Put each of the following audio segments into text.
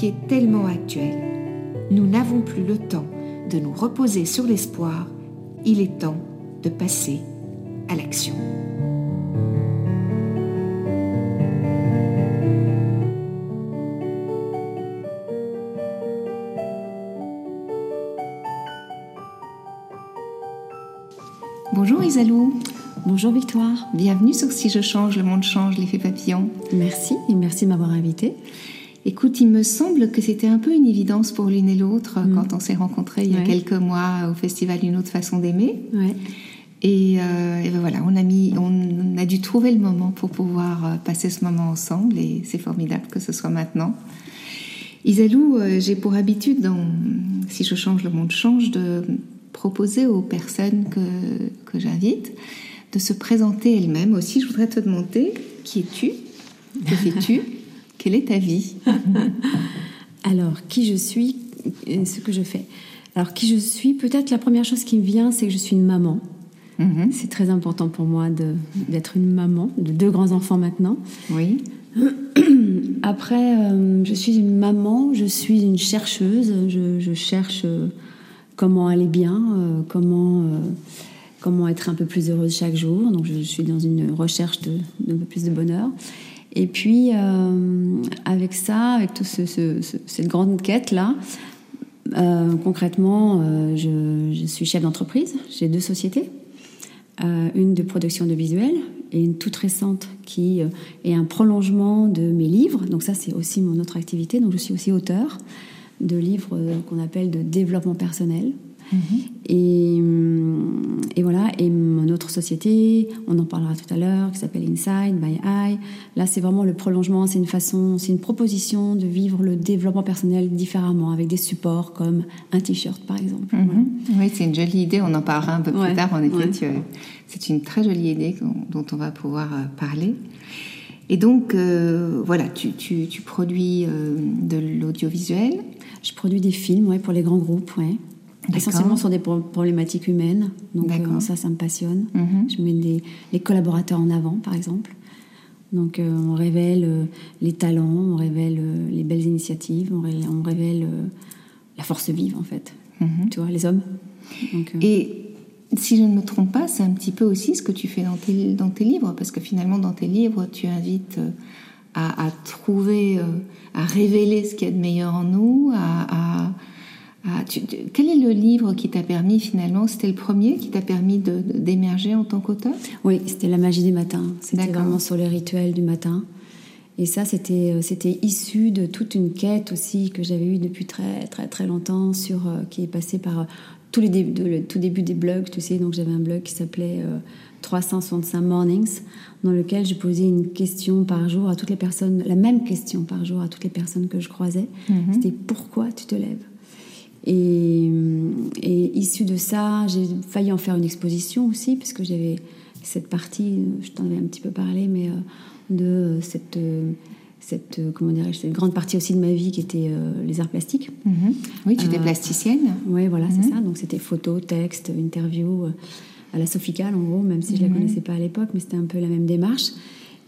qui est tellement actuelle. Nous n'avons plus le temps de nous reposer sur l'espoir, il est temps de passer à l'action. Bonjour Isalou. Bonjour Victoire. Bienvenue sur Si je change, le monde change, l'effet papillon. Merci et merci de m'avoir invitée. Écoute, il me semble que c'était un peu une évidence pour l'une et l'autre mm. quand on s'est rencontrés il y a quelques mois au festival Une autre façon d'aimer. Ouais. Et, euh, et ben voilà, on a, mis, on a dû trouver le moment pour pouvoir euh, passer ce moment ensemble et c'est formidable que ce soit maintenant. Isalou, euh, j'ai pour habitude, dans, si je change, le monde change, de proposer aux personnes que, que j'invite de se présenter elles-mêmes. Aussi, je voudrais te demander qui es-tu? Que fais-tu? Quelle est ta vie? Alors, qui je suis et ce que je fais? Alors, qui je suis, peut-être la première chose qui me vient, c'est que je suis une maman. Mhm. C'est très important pour moi d'être une maman de deux grands-enfants maintenant. Oui. Après, euh, je suis une maman, je suis une chercheuse, je, je cherche euh, comment aller bien, euh, comment, comment être un peu plus heureuse chaque jour. Donc, je suis dans une recherche de, d'un peu plus de bonheur. Et puis, euh, avec ça, avec toute ce, ce, ce, cette grande quête-là, euh, concrètement, euh, je, je, suis chef d'entreprise. J'ai deux sociétés. Une de production de visuels et une toute récente qui est un prolongement de mes livres. Donc ça, c'est aussi mon autre activité. Donc je suis aussi auteur de livres qu'on appelle de développement personnel. Mhm. Et, et, voilà, et mon autre société, on en parlera tout à l'heure, qui s'appelle Inside by Eye. Là, c'est vraiment le prolongement, c'est une façon, c'est une proposition de vivre le développement personnel différemment, avec des supports comme un t-shirt par exemple. Mhm. Voilà. Oui, c'est une jolie idée, on en parlera un peu plus tard. En effet, ouais. tu- c'est une très jolie idée dont, on va pouvoir euh, parler. Et donc, euh, voilà, tu, tu- tu produis euh, de l'audiovisuel. Je produis des films ouais, pour les grands groupes, ouais. Essentiellement sur des pro- problématiques humaines. Donc euh, ça, ça me passionne. Mhm. Je mets des, les collaborateurs en avant, par exemple. Donc euh, on révèle euh, les talents, on révèle les belles initiatives, on, ré- on révèle la force vive, en fait. Mhm. Tu vois, les hommes. Donc, Et si je ne me trompe pas, c'est un petit peu aussi ce que tu fais dans tes, dans tes livres, parce que finalement, dans tes livres, tu invites à, à trouver, euh, à révéler ce qu'il y a de meilleur en nous. À, à- à- tu- quel est le livre qui t'a permis finalement C'était le premier qui t'a permis d'émerger en tant qu'auteur? Oui, c'était la magie des matins. C'était vraiment sur les rituels du matin. Et ça, c'était euh, c'était issu de toute une quête aussi que j'avais eue depuis très très très longtemps, sur euh, qui est passée par euh, tous les de- le tout début des blogs, tu sais. Donc j'avais un blog qui s'appelait euh, 365 Mornings, dans lequel je posais une question par jour à toutes les personnes, la même question par jour à toutes les personnes que je croisais. Mhm. C'était pourquoi tu te lèves? Et, et issu de ça, j'ai failli en faire une exposition aussi, puisque j'avais cette partie, je t'en avais un petit peu parlé, mais euh, de cette, euh, cette, euh, comment cette grande partie aussi de ma vie qui était euh, les arts plastiques. Mhm. Oui, tu étais Euh, plasticienne. Oui, voilà, Mhm. c'est ça. Donc c'était photo, texte, interview euh, à la Sofical, en gros, même si je la Mhm. connaissais pas à l'époque, mais c'était un peu la même démarche.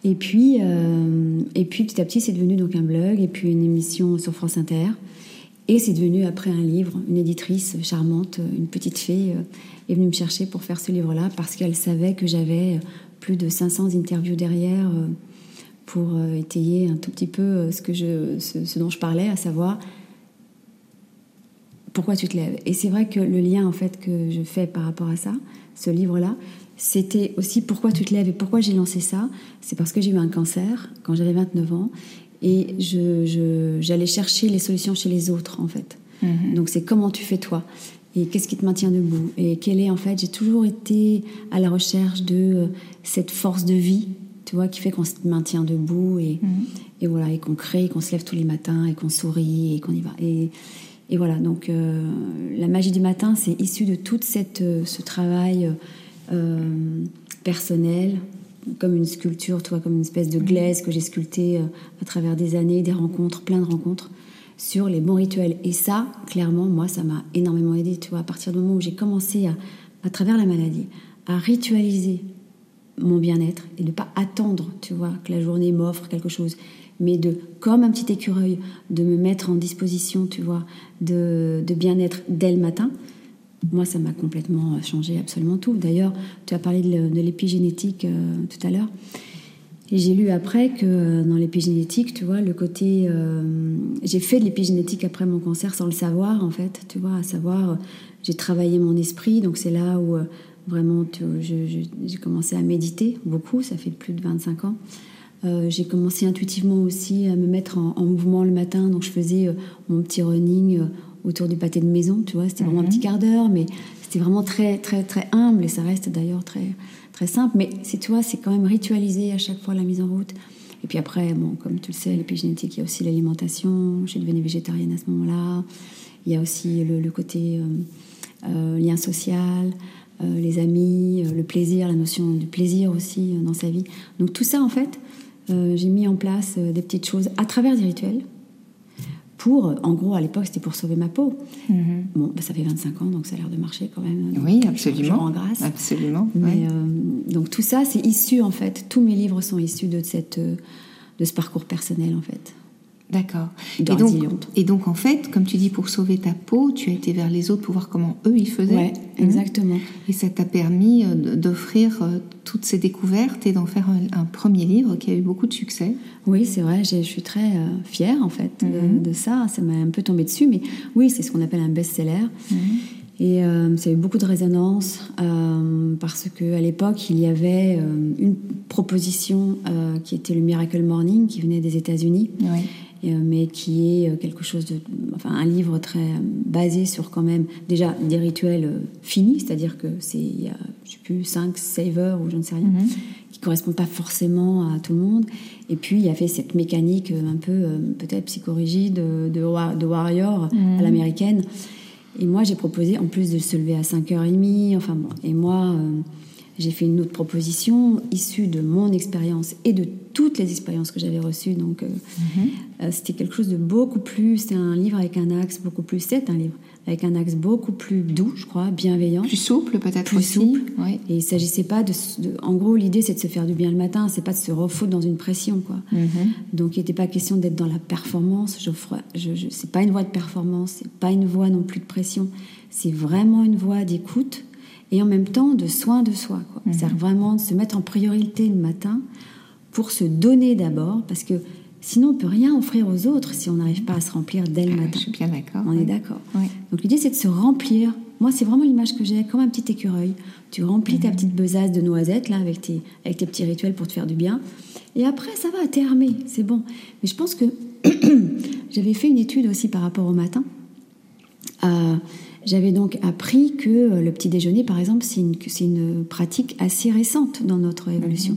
Et puis, euh, et puis petit à petit, c'est devenu donc un blog et puis une émission sur France Inter. Et c'est devenu après un livre. Une éditrice charmante, une petite fille, euh, est venue me chercher pour faire ce livre-là parce qu'elle savait que j'avais plus de 500 interviews derrière euh, pour euh, étayer un tout petit peu euh, ce, ce dont je parlais, à savoir pourquoi tu te lèves. Et c'est vrai que le lien en fait que je fais par rapport à ça, ce livre-là, c'était aussi pourquoi tu te lèves et pourquoi j'ai lancé ça. C'est parce que j'ai eu un cancer quand j'avais 29 ans et je, j'allais chercher les solutions chez les autres en fait. Mhm. Donc c'est comment tu fais toi? Et qu'est-ce qui te maintient debout? Et quelle est en fait. J'ai toujours été à la recherche de euh, cette force de vie, tu vois, qui fait qu'on se maintient debout et, Mhm. et voilà, et qu'on crée, qu'on se lève tous les matins et qu'on sourit et qu'on y va. Et, et voilà, donc euh, la magie du matin, c'est issu de tout cette, euh, ce travail personnel, comme une sculpture, tu vois, comme une espèce de glaise que j'ai sculptée euh, à travers des années, des rencontres, plein de rencontres sur les bons rituels. Et ça, clairement, moi, ça m'a énormément aidé, tu vois, à partir du moment où j'ai commencé à, à travers la maladie, à ritualiser mon bien-être et de pas attendre, tu vois, que la journée m'offre quelque chose, mais de, comme un petit écureuil, de me mettre en disposition, tu vois, de, de bien-être dès le matin. Moi, ça m'a complètement changé absolument tout. D'ailleurs, tu as parlé de, l'épigénétique euh, tout à l'heure. Et j'ai lu après que euh, dans l'épigénétique, tu vois, le côté. euh, j'ai fait de l'épigénétique après mon cancer sans le savoir, en fait, tu vois, à savoir, euh, j'ai travaillé mon esprit, donc c'est là où euh, vraiment j'ai commencé à méditer beaucoup, ça fait plus de 25 ans. Euh, j'ai commencé intuitivement aussi à me mettre en, en mouvement le matin, donc je faisais euh, mon petit running euh, autour du pâté de maison, tu vois, c'était vraiment un petit quart d'heure, mais c'était vraiment très, très, très humble et ça reste d'ailleurs très, très simple. Mais c'est, tu vois, c'est quand même ritualisé à chaque fois la mise en route. Et puis après, bon, comme tu le sais, l'épigénétique, il y a aussi l'alimentation. Je suis devenue végétarienne à ce moment-là. Il y a aussi le, le côté euh, euh, lien social, euh, les amis, le plaisir, la notion du plaisir aussi dans sa vie. Donc tout ça, en fait, j'ai mis en place des petites choses à travers des rituels. Pour, euh, en gros, à l'époque, c'était pour sauver ma peau. Mhm. Bon, bah, ça fait 25 ans, donc ça a l'air de marcher quand même. Oui, Je absolument. rends grâce. Absolument. Mais, ouais. euh, donc tout ça, c'est issu en fait. Tous mes livres sont issus de cette, euh, de ce parcours personnel en fait. D'accord. Et donc, et en fait, comme tu dis, pour sauver ta peau, tu as été vers les autres pour voir comment eux, ils faisaient. Ouais, Mhm. exactement. Et ça t'a permis euh, d'offrir euh, toutes ces découvertes et d'en faire un, un premier livre qui a eu beaucoup de succès. Oui, c'est vrai. Je suis très euh, fière en fait de- Mhm. de, ça. Ça m'a un peu tombé dessus, mais oui, c'est ce qu'on appelle un best-seller. Et euh, ça a eu beaucoup de résonance euh, parce que à l'époque, il y avait euh, une proposition qui était le Miracle Morning, qui venait des États-Unis. Oui. Euh, mais qui est euh, quelque chose de, enfin un livre très euh, basé sur quand même déjà des rituels finis, c'est-à-dire que c'est il y a je sais plus 5 savers ou je ne sais rien qui correspondent pas forcément à tout le monde. Et puis il y avait cette mécanique un peu peut-être psychorigide de, wa- de warrior à l'américaine. Et moi j'ai proposé en plus de se lever à 5h30, enfin bon, et moi euh, j'ai fait une autre proposition issue de mon expérience et de toutes les expériences que j'avais reçues. Donc, euh, euh, c'était quelque chose de beaucoup plus. C'était un livre avec un axe beaucoup plus. C'est un livre avec un axe beaucoup plus doux, je crois, bienveillant. Plus souple, peut-être Plus aussi. souple. Oui. Et il s'agissait pas de, En gros, l'idée, c'est de se faire du bien le matin. C'est pas de se refouler dans une pression, quoi. Mhm. Donc, il n'était pas question d'être dans la performance. Je, je- c'est pas une voie de performance. C'est pas une voie non plus de pression. C'est vraiment une voie d'écoute et en même temps de soin de soi. quoi. C'est-à-dire vraiment de se mettre en priorité le matin pour se donner d'abord, parce que sinon on peut rien offrir aux autres si on n'arrive pas à se remplir dès le Ah, matin. Je suis bien d'accord. On oui. est d'accord. Oui. Donc l'idée c'est de se remplir. Moi c'est vraiment l'image que j'ai, comme un petit écureuil. Tu remplis ta petite besace de noisettes là avec tes, avec tes petits rituels pour te faire du bien. Et après ça va, t'es armé, c'est bon. Mais je pense que j'avais fait une étude aussi par rapport au matin. Euh, j'avais donc appris que euh, le petit déjeuner, par exemple, c'est une, une pratique assez récente dans notre évolution.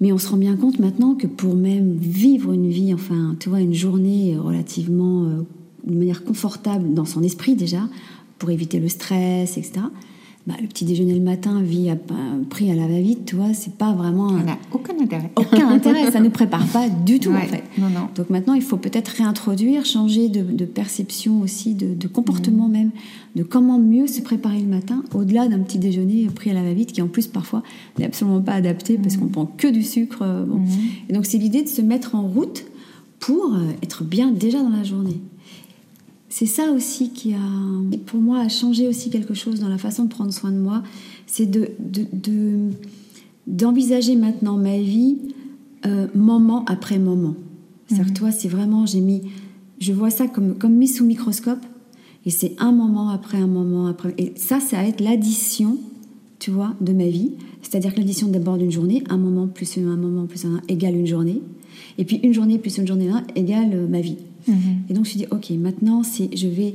Mais on se rend bien compte maintenant que pour même vivre une vie, enfin, tu vois, une journée relativement, euh, de manière confortable dans son esprit déjà, pour éviter le stress, etc. Bah, le petit déjeuner le matin, vie à, pris à la va-vite, tu vois, c'est pas vraiment un- n'a aucun intérêt. aucun intérêt. Ça ne prépare pas du tout Ouais. en fait. Non, non. Donc maintenant, il faut peut-être réintroduire, changer de, de perception aussi, de, de comportement Mmh. même, de comment mieux se préparer le matin, au-delà d'un petit déjeuner pris à la va-vite, qui en plus parfois n'est absolument pas adapté parce Mmh. qu'on prend que du sucre. euh, bon. Et donc c'est l'idée de se mettre en route pour euh, être bien déjà dans la journée. C'est ça aussi qui a, pour moi, a changé aussi quelque chose dans la façon de prendre soin de moi. C'est de, de- de- d'envisager maintenant ma vie euh, moment après moment. C'est-à-dire que toi, c'est vraiment, j'ai mis, je vois ça comme, comme mis sous microscope, et c'est un moment après un moment après. Et ça, ça va être l'addition, tu vois, de ma vie. C'est-à-dire que l'addition d'abord d'une journée, un moment plus un moment plus un égale une journée, et puis une journée plus une journée un égale euh, ma vie. Et donc je me suis dit, ok, maintenant je vais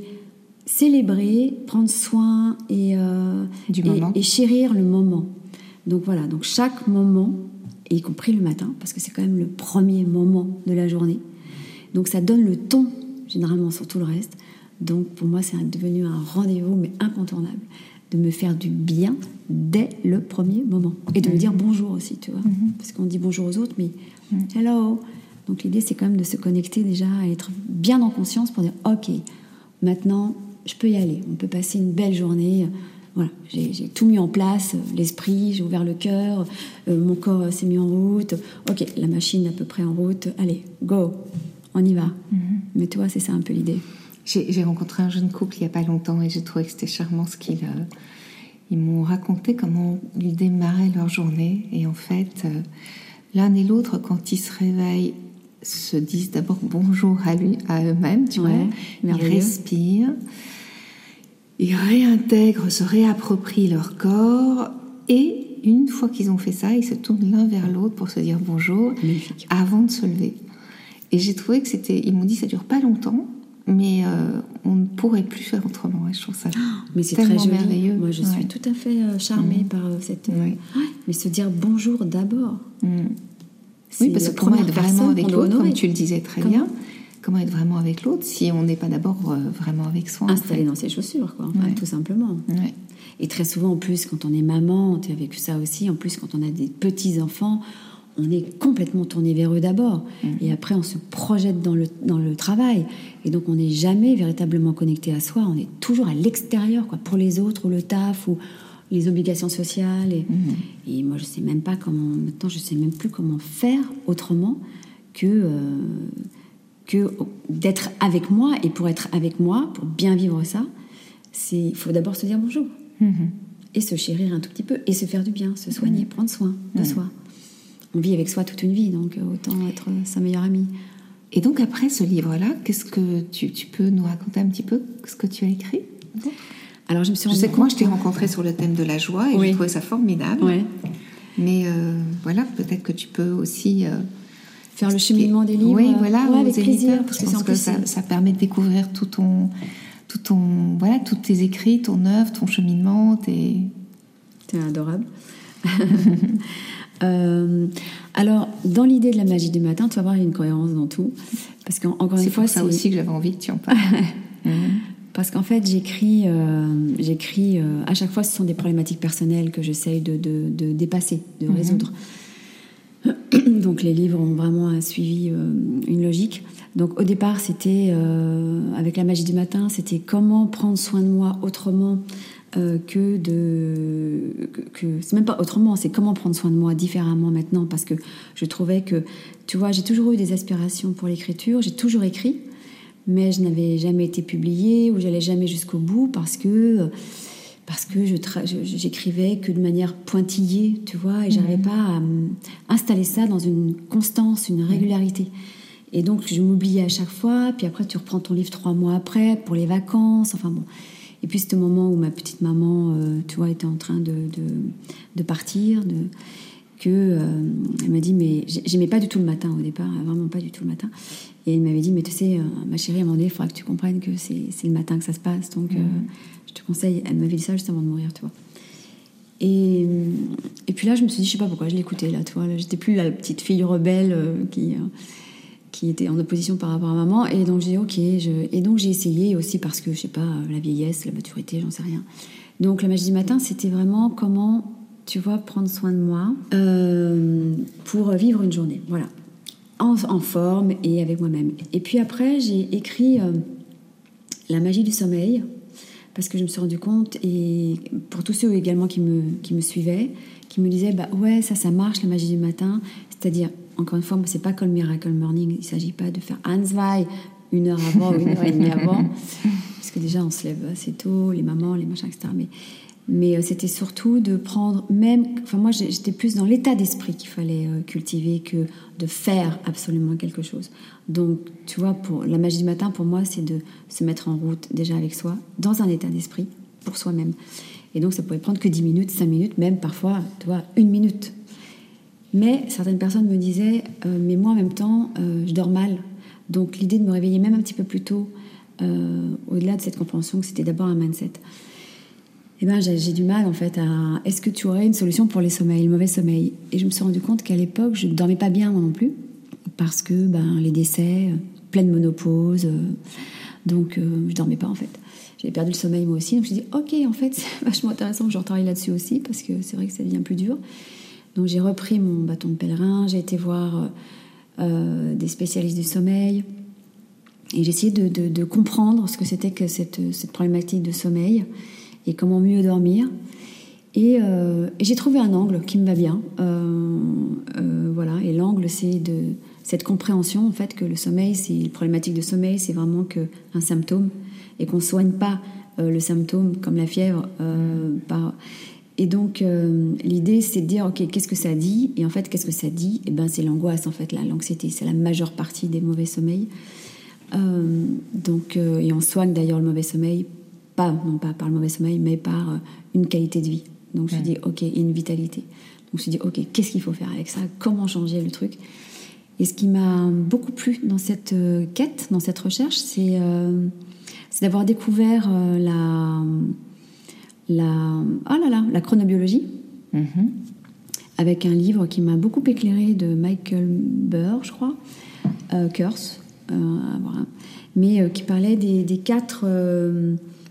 célébrer, prendre soin et, euh, Du et- chérir le moment. Donc voilà, donc chaque moment y compris le matin, parce que c'est quand même le premier moment de la journée. Donc ça donne le ton, généralement, sur tout le reste. Donc pour moi, c'est devenu un rendez-vous, mais incontournable, de me faire du bien dès le premier moment. Et de me dire bonjour aussi, tu vois. Mhm. Parce qu'on dit bonjour aux autres, mais hello. Donc l'idée, c'est quand même de se connecter déjà, à être bien en conscience pour dire, ok, maintenant, je peux y aller. On peut passer une belle journée. Voilà, j'ai tout mis en place, l'esprit, j'ai ouvert le cœur, euh, mon corps s'est mis en route. Ok, la machine à peu près en route. Allez, go, on y va. Mhm. Mais tu vois, c'est ça un peu l'idée. J'ai rencontré un jeune couple il n'y a pas longtemps et j'ai trouvé que c'était charmant ce qu'ils euh, ils m'ont raconté comment ils démarraient leur journée. Et en fait, euh, l'un et l'autre, quand ils se réveillent, se disent d'abord bonjour à, lui, à eux-mêmes, tu Ouais, vois. Ils respirent, ils réintègrent, se réapproprient leur corps et une fois qu'ils ont fait ça, ils se tournent l'un vers l'autre pour se dire bonjour Magnifique. avant de se lever. Et j'ai trouvé que c'était. Ils m'ont dit ça dure pas longtemps, mais euh, on ne pourrait plus faire autrement. Je trouve ça. Mais c'est tellement très joli. merveilleux. Moi, je Ouais. suis tout à fait euh, charmée par euh, cette. Ouais. ouais, Mais se dire bonjour d'abord. Mm. Oui, parce que comment être vraiment avec l'autre, comme tu le disais très Comment bien, comment être vraiment avec l'autre si on n'est pas d'abord euh, vraiment avec soi en Installé fait. dans ses chaussures, quoi, Ouais. tout simplement. Ouais. Et très souvent, en plus, quand on est maman, tu as vécu ça aussi, en plus, quand on a des petits-enfants, on est complètement tourné vers eux d'abord. Et après, on se projette dans le, dans le travail. Et donc, on n'est jamais véritablement connecté à soi. On est toujours à l'extérieur, quoi, pour les autres, ou le taf, ou les obligations sociales. Et, et moi, je sais même pas comment. Maintenant, je sais même plus comment faire autrement que. euh, que d'être avec moi et pour être avec moi, pour bien vivre ça, c'est il faut d'abord se dire bonjour Mhm. et se chérir un tout petit peu et se faire du bien, se soigner, Mm. prendre soin de soi. On vit avec soi toute une vie, donc euh, autant être sa meilleure amie. Et donc après ce livre-là, qu'est-ce que tu, tu peux nous raconter un petit peu ce que tu as écrit Alors je me suis Je rendu sais que moi compte- je t'ai rencontré sur le thème de la joie et Oui. j'ai trouvé ça formidable. Mais euh, voilà, peut-être que tu peux aussi euh, faire le cheminement des livres. Oui, euh, voilà, ouais, avec plaisir, parce je que c'est pense en que ça, c'est- ça permet de découvrir tout ton, tout ton, voilà, tous tes écrits, ton œuvre, ton cheminement, tes... C'est adorable. Euh, alors, dans l'idée de la magie du matin, tu vas voir, il y a une cohérence dans tout. Parce qu'encore C'est une fois, pour ça c'est- aussi que j'avais envie que tu en parles. Parce qu'en fait, j'écris, euh, j'écris euh, à chaque fois, ce sont des problématiques personnelles que j'essaye de, de- de dépasser, de résoudre. Donc les livres ont vraiment suivi, euh, une logique. Donc au départ, c'était avec la magie du matin, c'était comment prendre soin de moi autrement que de que, que- c'est même pas autrement, c'est comment prendre soin de moi différemment maintenant parce que je trouvais que tu vois, j'ai toujours eu des aspirations pour l'écriture, j'ai toujours écrit, mais je n'avais jamais été publiée ou j'allais jamais jusqu'au bout parce que parce que j'écrivais que de manière pointillée, tu vois, et j'arrivais pas à installer ça dans une constance, une régularité. Et donc je m'oubliais à chaque fois, puis après tu reprends ton livre trois mois après pour les vacances, enfin bon. Et puis au moment où ma petite maman, euh, tu vois, était en train de, de, de partir, de, que euh, elle m'a dit mais j'ai- j'aimais pas du tout le matin au départ, vraiment pas du tout le matin. Et elle m'avait dit mais tu sais euh, ma chérie à un moment donné il faudra que tu comprennes que c'est le matin que ça se passe donc euh, je te conseille. Elle m'avait dit ça juste avant de mourir tu vois. Et, et puis là je me suis dit je sais pas pourquoi je l'écoutais là tu vois j'étais plus la petite fille rebelle qui qui était en opposition par rapport à maman et donc j'ai dit ok je... et donc j'ai essayé aussi parce que je sais pas la vieillesse la maturité j'en sais rien donc la magie du matin c'était vraiment comment tu vois prendre soin de moi euh, pour vivre une journée. Voilà. En, en forme et avec moi-même. Et puis après j'ai écrit euh, la magie du sommeil parce que je me suis rendu compte et pour tous ceux également qui me, qui me suivaient qui me disaient bah ouais ça ça marche la magie du matin. C'est-à-dire encore une fois c'est pas comme Miracle Morning il s'agit pas de faire Hansweih une heure avant ou une heure et demie avant. Parce que déjà on se lève assez tôt les mamans les machins etc mais mais euh, c'était surtout de prendre même enfin moi j'étais plus dans l'état d'esprit qu'il fallait euh, cultiver que de faire absolument quelque chose donc tu vois pour la magie du matin pour moi c'est de se mettre en route déjà avec soi dans un état d'esprit pour soi-même et donc ça pouvait prendre que 10 minutes 5 minutes même parfois tu vois une minute mais certaines personnes me disaient, euh, mais moi en même temps, je dors mal. Donc l'idée de me réveiller même un petit peu plus tôt, au-delà de cette compréhension que c'était d'abord un mindset. Eh ben, j'ai du mal en fait à. Est-ce que tu aurais une solution pour les sommeils, le mauvais sommeil? Et je me suis rendu compte qu'à l'époque, je ne dormais pas bien moi non plus, parce que ben, les décès, pleine monopause, euh, donc euh, je dormais pas en fait. J'avais perdu le sommeil moi aussi, donc je me suis dit, ok, en fait, c'est vachement intéressant que je retravaille là-dessus aussi, parce que c'est vrai que ça devient plus dur. Donc j'ai repris mon bâton de pèlerin, j'ai été voir euh, des spécialistes du sommeil, et j'ai essayé de, comprendre ce que c'était que cette problématique de sommeil et comment mieux dormir. Et, euh, et j'ai trouvé un angle qui me va bien. Euh, euh, voilà. Et l'angle, c'est de cette compréhension en fait que le sommeil, c'est une problématique de sommeil, c'est vraiment que un symptôme et qu'on soigne pas le symptôme comme la fièvre. par... Et donc l'idée, c'est de dire ok, qu'est-ce que ça dit? Et en fait, qu'est-ce que ça dit? Et eh ben, c'est l'angoisse en fait, l'anxiété, c'est la majeure partie des mauvais sommeils. donc, et on soigne d'ailleurs le mauvais sommeil pas non pas par le mauvais sommeil, mais par une qualité de vie. Donc je me suis dit, ok, une vitalité. Donc je me suis dit, ok, qu'est-ce qu'il faut faire avec ça? Comment changer le truc? Et ce qui m'a beaucoup plu dans cette euh, quête, dans cette recherche, c'est euh, d'avoir découvert euh, la, la, oh là là, la chronobiologie. Mm-hmm. Avec un livre qui m'a beaucoup éclairé de Michael Burr, je crois, Curse, voilà. mais qui parlait des, des quatre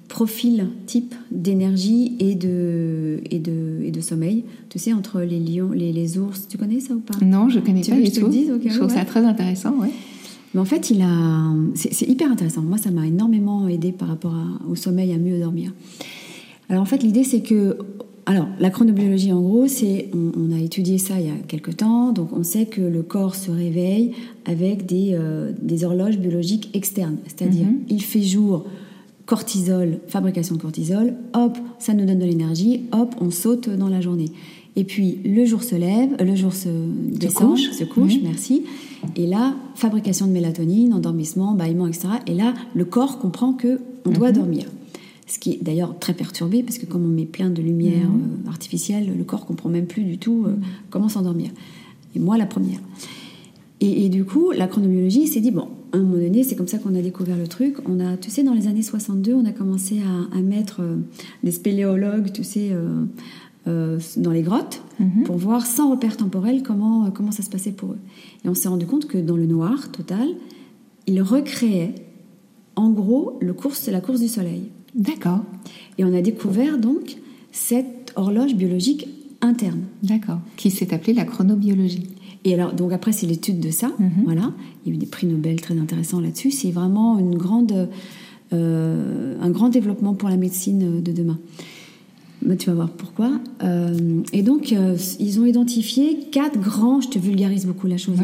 profil type d'énergie et de, et, de, et de sommeil. Tu sais, entre les lions, les, les ours, tu connais ça ou pas? Non, je connais pas du tout. je trouve ça très intéressant, ouais. Mais en fait, il a, c'est hyper intéressant. Moi, ça m'a énormément aidé par rapport au sommeil, à mieux dormir. Alors en fait, l'idée c'est que, alors la chronobiologie en gros, c'est, on, a étudié ça il y a quelques temps, donc on sait que le corps se réveille avec des, euh, des horloges biologiques externes, c'est-à-dire mm-hmm. il fait jour cortisol, fabrication de cortisol, hop, ça nous donne de l'énergie, hop, on saute dans la journée. Et puis le jour se lève, le jour se descend, se couche, merci. Et là, fabrication de mélatonine, endormissement, bâillement, etc. Et là, le corps comprend que on doit mhm. dormir. Ce qui est d'ailleurs très perturbé parce que comme on met plein de lumière mhm. euh, artificielle, le corps comprend même plus du tout euh, mhm. comment s'endormir. Et moi, la première. Et, et, du coup, la chronobiologie s'est dit bon, à un moment donné, c'est comme ça qu'on a découvert le truc. On a, tu sais, dans les années 62, on a commencé à, mettre euh, des spéléologues, tu sais, euh, euh, dans les grottes mhm. pour voir sans repère temporel comment, comment ça se passait pour eux. Et on s'est rendu compte que dans le noir total, ils recréaient en gros le course, la course du soleil. D'accord. Et on a découvert donc cette horloge biologique interne. D'accord. Qui s'est appelée la chronobiologie. Et alors, donc après, c'est l'étude de ça. Mhm. Voilà. Il y a eu des prix Nobel très intéressants là-dessus. C'est vraiment une grande, euh, un grand développement pour la médecine de demain. Bah, tu vas voir pourquoi. Euh, et donc, euh, ils ont identifié quatre grands, je te vulgarise beaucoup la chose,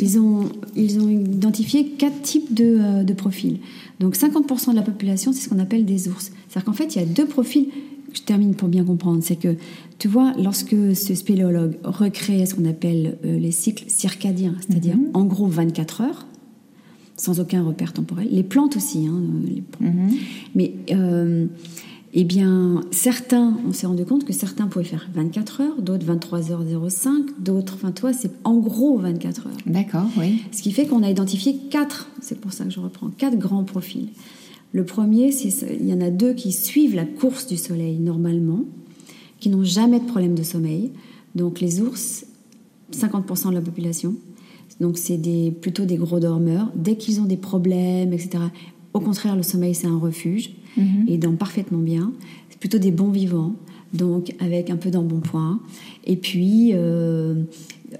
ils, ont, ils ont identifié quatre types de, de profils. Donc, 50% de la population, c'est ce qu'on appelle des ours. C'est-à-dire qu'en fait, il y a deux profils je termine pour bien comprendre, c'est que, tu vois, lorsque ce spéléologue recrée ce qu'on appelle euh, les cycles circadiens, c'est-à-dire mhm. en gros 24 heures, sans aucun repère temporel, les plantes aussi, hein, mhm. mais euh, eh bien, certains, on s'est rendu compte que certains pouvaient faire 24 heures, d'autres 23h05, d'autres, enfin, toi, c'est en gros 24 heures. D'accord, oui. Ce qui fait qu'on a identifié quatre, c'est pour ça que je reprends, quatre grands profils. Le premier, il y en a deux qui suivent la course du soleil normalement, qui n'ont jamais de problème de sommeil. Donc les ours, 50% de la population. Donc c'est des, plutôt des gros dormeurs. Dès qu'ils ont des problèmes, etc. Au contraire, le sommeil, c'est un refuge. Mhm. Et dans parfaitement bien. C'est plutôt des bons vivants. Donc avec un peu d'embonpoint. Et puis, euh,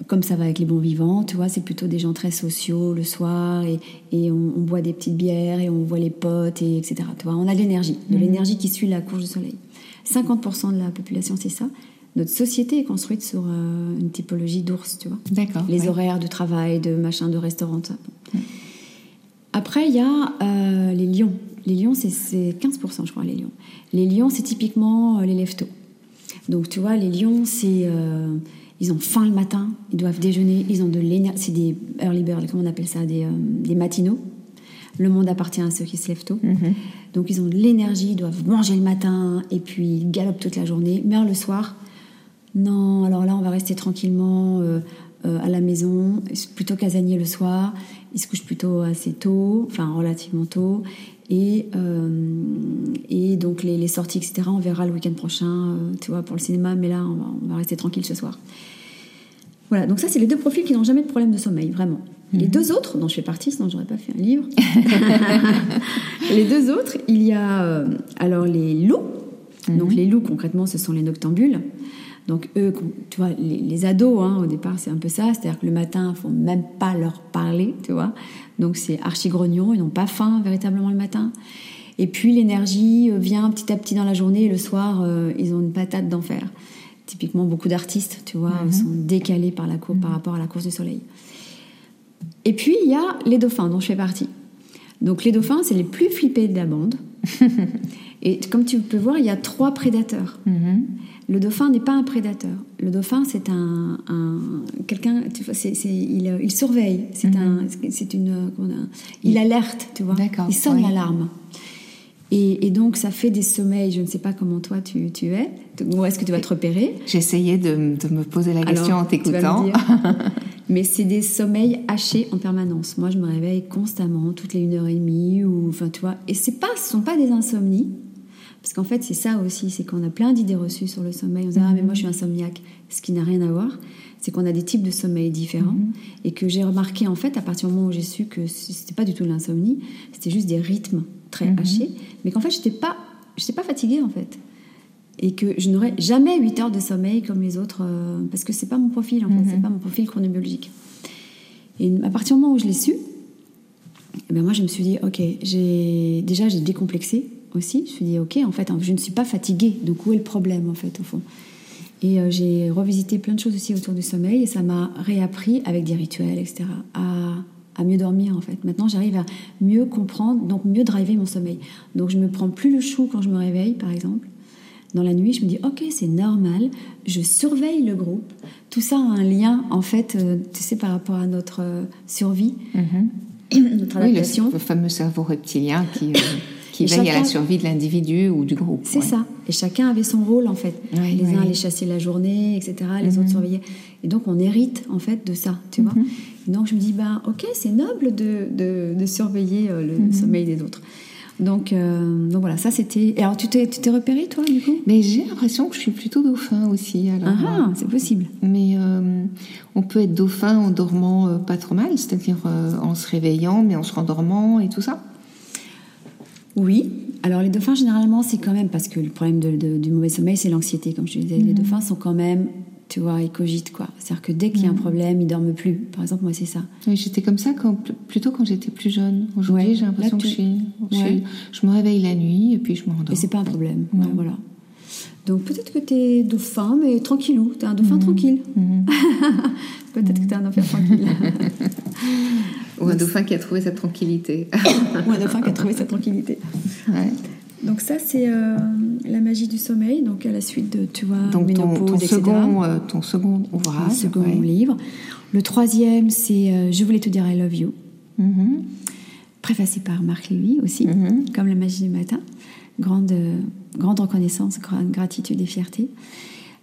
comme ça va avec les bons vivants, tu vois, c'est plutôt des gens très sociaux le soir et, et on, boit des petites bières et on voit les potes, et etc. Tu vois, on a de l'énergie, de mhm. l'énergie qui suit la course du soleil. 50% de la population, c'est ça. Notre société est construite sur euh, une typologie d'ours, tu vois. D'accord. Les horaires de travail, de machin, de restaurant, ça. Après, il y a euh, les lions. Les lions, c'est 15%, je crois, les lions. Les lions, c'est typiquement euh, les lève Donc, tu vois, les lions, c'est ils ont faim le matin, ils doivent déjeuner, ils ont de l'énergie. C'est des early birds, comment on appelle ça des, euh, matinaux. Le monde appartient à ceux qui se lèvent tôt. Mhm. Donc ils ont de l'énergie, ils doivent manger le matin et puis ils galopent toute la journée. Mais le soir, non, alors là on va rester tranquillement euh, euh, à la maison, plutôt casanier le soir. Ils se couchent plutôt assez tôt, enfin relativement tôt. Et, et donc les, sorties, etc., on verra le week-end prochain, tu vois, pour le cinéma, mais là, on va, rester tranquille ce soir. Voilà, donc ça, c'est les deux profils qui n'ont jamais de problème de sommeil, vraiment. Les mhm. deux autres, dont je fais partie, sinon j'aurais pas fait un livre. les deux autres, il y a alors les loups. Donc mhm. les loups, concrètement, ce sont les noctambules. Donc eux, tu vois, les, ados, hein, au départ, c'est un peu ça. C'est-à-dire que le matin, il faut même pas leur parler, tu vois. Donc c'est archi grognon, ils n'ont pas faim véritablement le matin. Et puis l'énergie euh, vient petit à petit dans la journée et le soir, euh, ils ont une patate d'enfer. Typiquement, beaucoup d'artistes, tu vois, mhm. sont décalés par, la cour, par mhm. rapport à la course du soleil. Et puis, il y a les dauphins, dont je fais partie. Donc les dauphins, c'est les plus flippés de la bande. et comme tu peux voir, il y a trois prédateurs. Mhm. Le dauphin n'est pas un prédateur. Le dauphin, c'est un, quelqu'un, il, il, surveille. C'est un, mhm. c'est une, il alerte, tu vois. Il sonne l'alarme. Et, donc, ça fait des sommeils. Je ne sais pas comment toi tu, tu es. Où est-ce que tu vas te repérer? J'essayais de, de, me poser la question en t'écoutant. Mais c'est des sommeils hachés en permanence. Moi, je me réveille constamment, toutes les une heure et demie, ou enfin, tu vois. Et c'est pas, ce sont pas des insomnies. Parce qu'en fait, c'est ça aussi, c'est qu'on a plein d'idées reçues sur le sommeil. On se dit, ah, mais moi, je suis insomniaque. Ce qui n'a rien à voir. C'est qu'on a des types de sommeil différents. Mhm. Et que j'ai remarqué, en fait, à partir du moment où j'ai su que c'était pas du tout l'insomnie, c'était juste des rythmes très mhm. hachés. Mais qu'en fait, j'étais pas, j'étais pas fatiguée, en fait. Et que je n'aurais jamais 8 heures de sommeil comme les autres, euh, parce que c'est pas mon profil, en fait. C'est mhm. pas mon profil chronobiologique. Et à partir du moment où je l'ai su, eh ben moi, je me suis dit, ok, j'ai déjà, j'ai décomplexé aussi. Je me suis dit, ok, en fait, je ne suis pas fatiguée. Donc, où est le problème, en fait, au fond? Et euh, j'ai revisité plein de choses aussi autour du sommeil et ça m'a réappris avec des rituels, etc., à, à mieux dormir, en fait. Maintenant, j'arrive à mieux comprendre, donc mieux driver mon sommeil. Donc, je me prends plus le chou quand je me réveille, par exemple. Dans la nuit, je me dis, ok, c'est normal, je surveille le groupe. Tout ça a un lien, en fait, euh, tu sais, par rapport à notre euh, survie, mm-hmm. notre adaptation. Oui, le, fameux cerveau reptilien qui qui veille à la survie de l'individu ou du groupe. C'est ça. Et chacun avait son rôle en fait. les uns allaient chasser la journée, etc. Les autres mhm. surveillaient. Et donc on hérite en fait de ça, tu vois. Mhm. Et donc je me dis bah ok c'est noble de, de, surveiller euh, le mhm. sommeil des autres. Donc, euh, donc voilà, ça c'était. Alors tu t'es, tu t'es repéré toi du coup? Mais j'ai l'impression que je suis plutôt dauphin aussi. Alors, ah, c'est possible. Mais euh, on peut être dauphin en dormant pas trop mal, c'est-à-dire en se réveillant mais en se rendormant et tout ça. Oui. Alors les dauphins, généralement, c'est quand même parce que le problème du mauvais sommeil, c'est l'anxiété, comme je disais. Les mhm. dauphins sont quand même, tu vois, ils cogitent quoi. C'est-à-dire que dès qu'il y a un mhm. problème, ils dorment plus. Par exemple, moi, c'est ça. Oui, j'étais comme ça quand, plutôt quand j'étais plus jeune. Aujourd'hui, j'ai l'impression que je, suis, je, me réveille la nuit et puis je me rendors. Et c'est pas un problème. voilà. Donc peut-être que tu es dauphin, mais tranquillou. Tu es un dauphin mhm. tranquille. peut-être que tu es un dauphin tranquille. Ou un dauphin qui a trouvé sa tranquillité. Ou un dauphin qui a trouvé sa tranquillité. Donc ça, c'est euh, la magie du sommeil, donc à la suite de, tu vois, donc ton, Second, euh, ton second ouvrage. second livre. Le troisième, c'est euh, Je voulais te dire I love you. Mm-hmm. Préfacé par Marc Lévy aussi, mm-hmm. comme la magie du matin. Grande, grande reconnaissance, grande gratitude et fierté.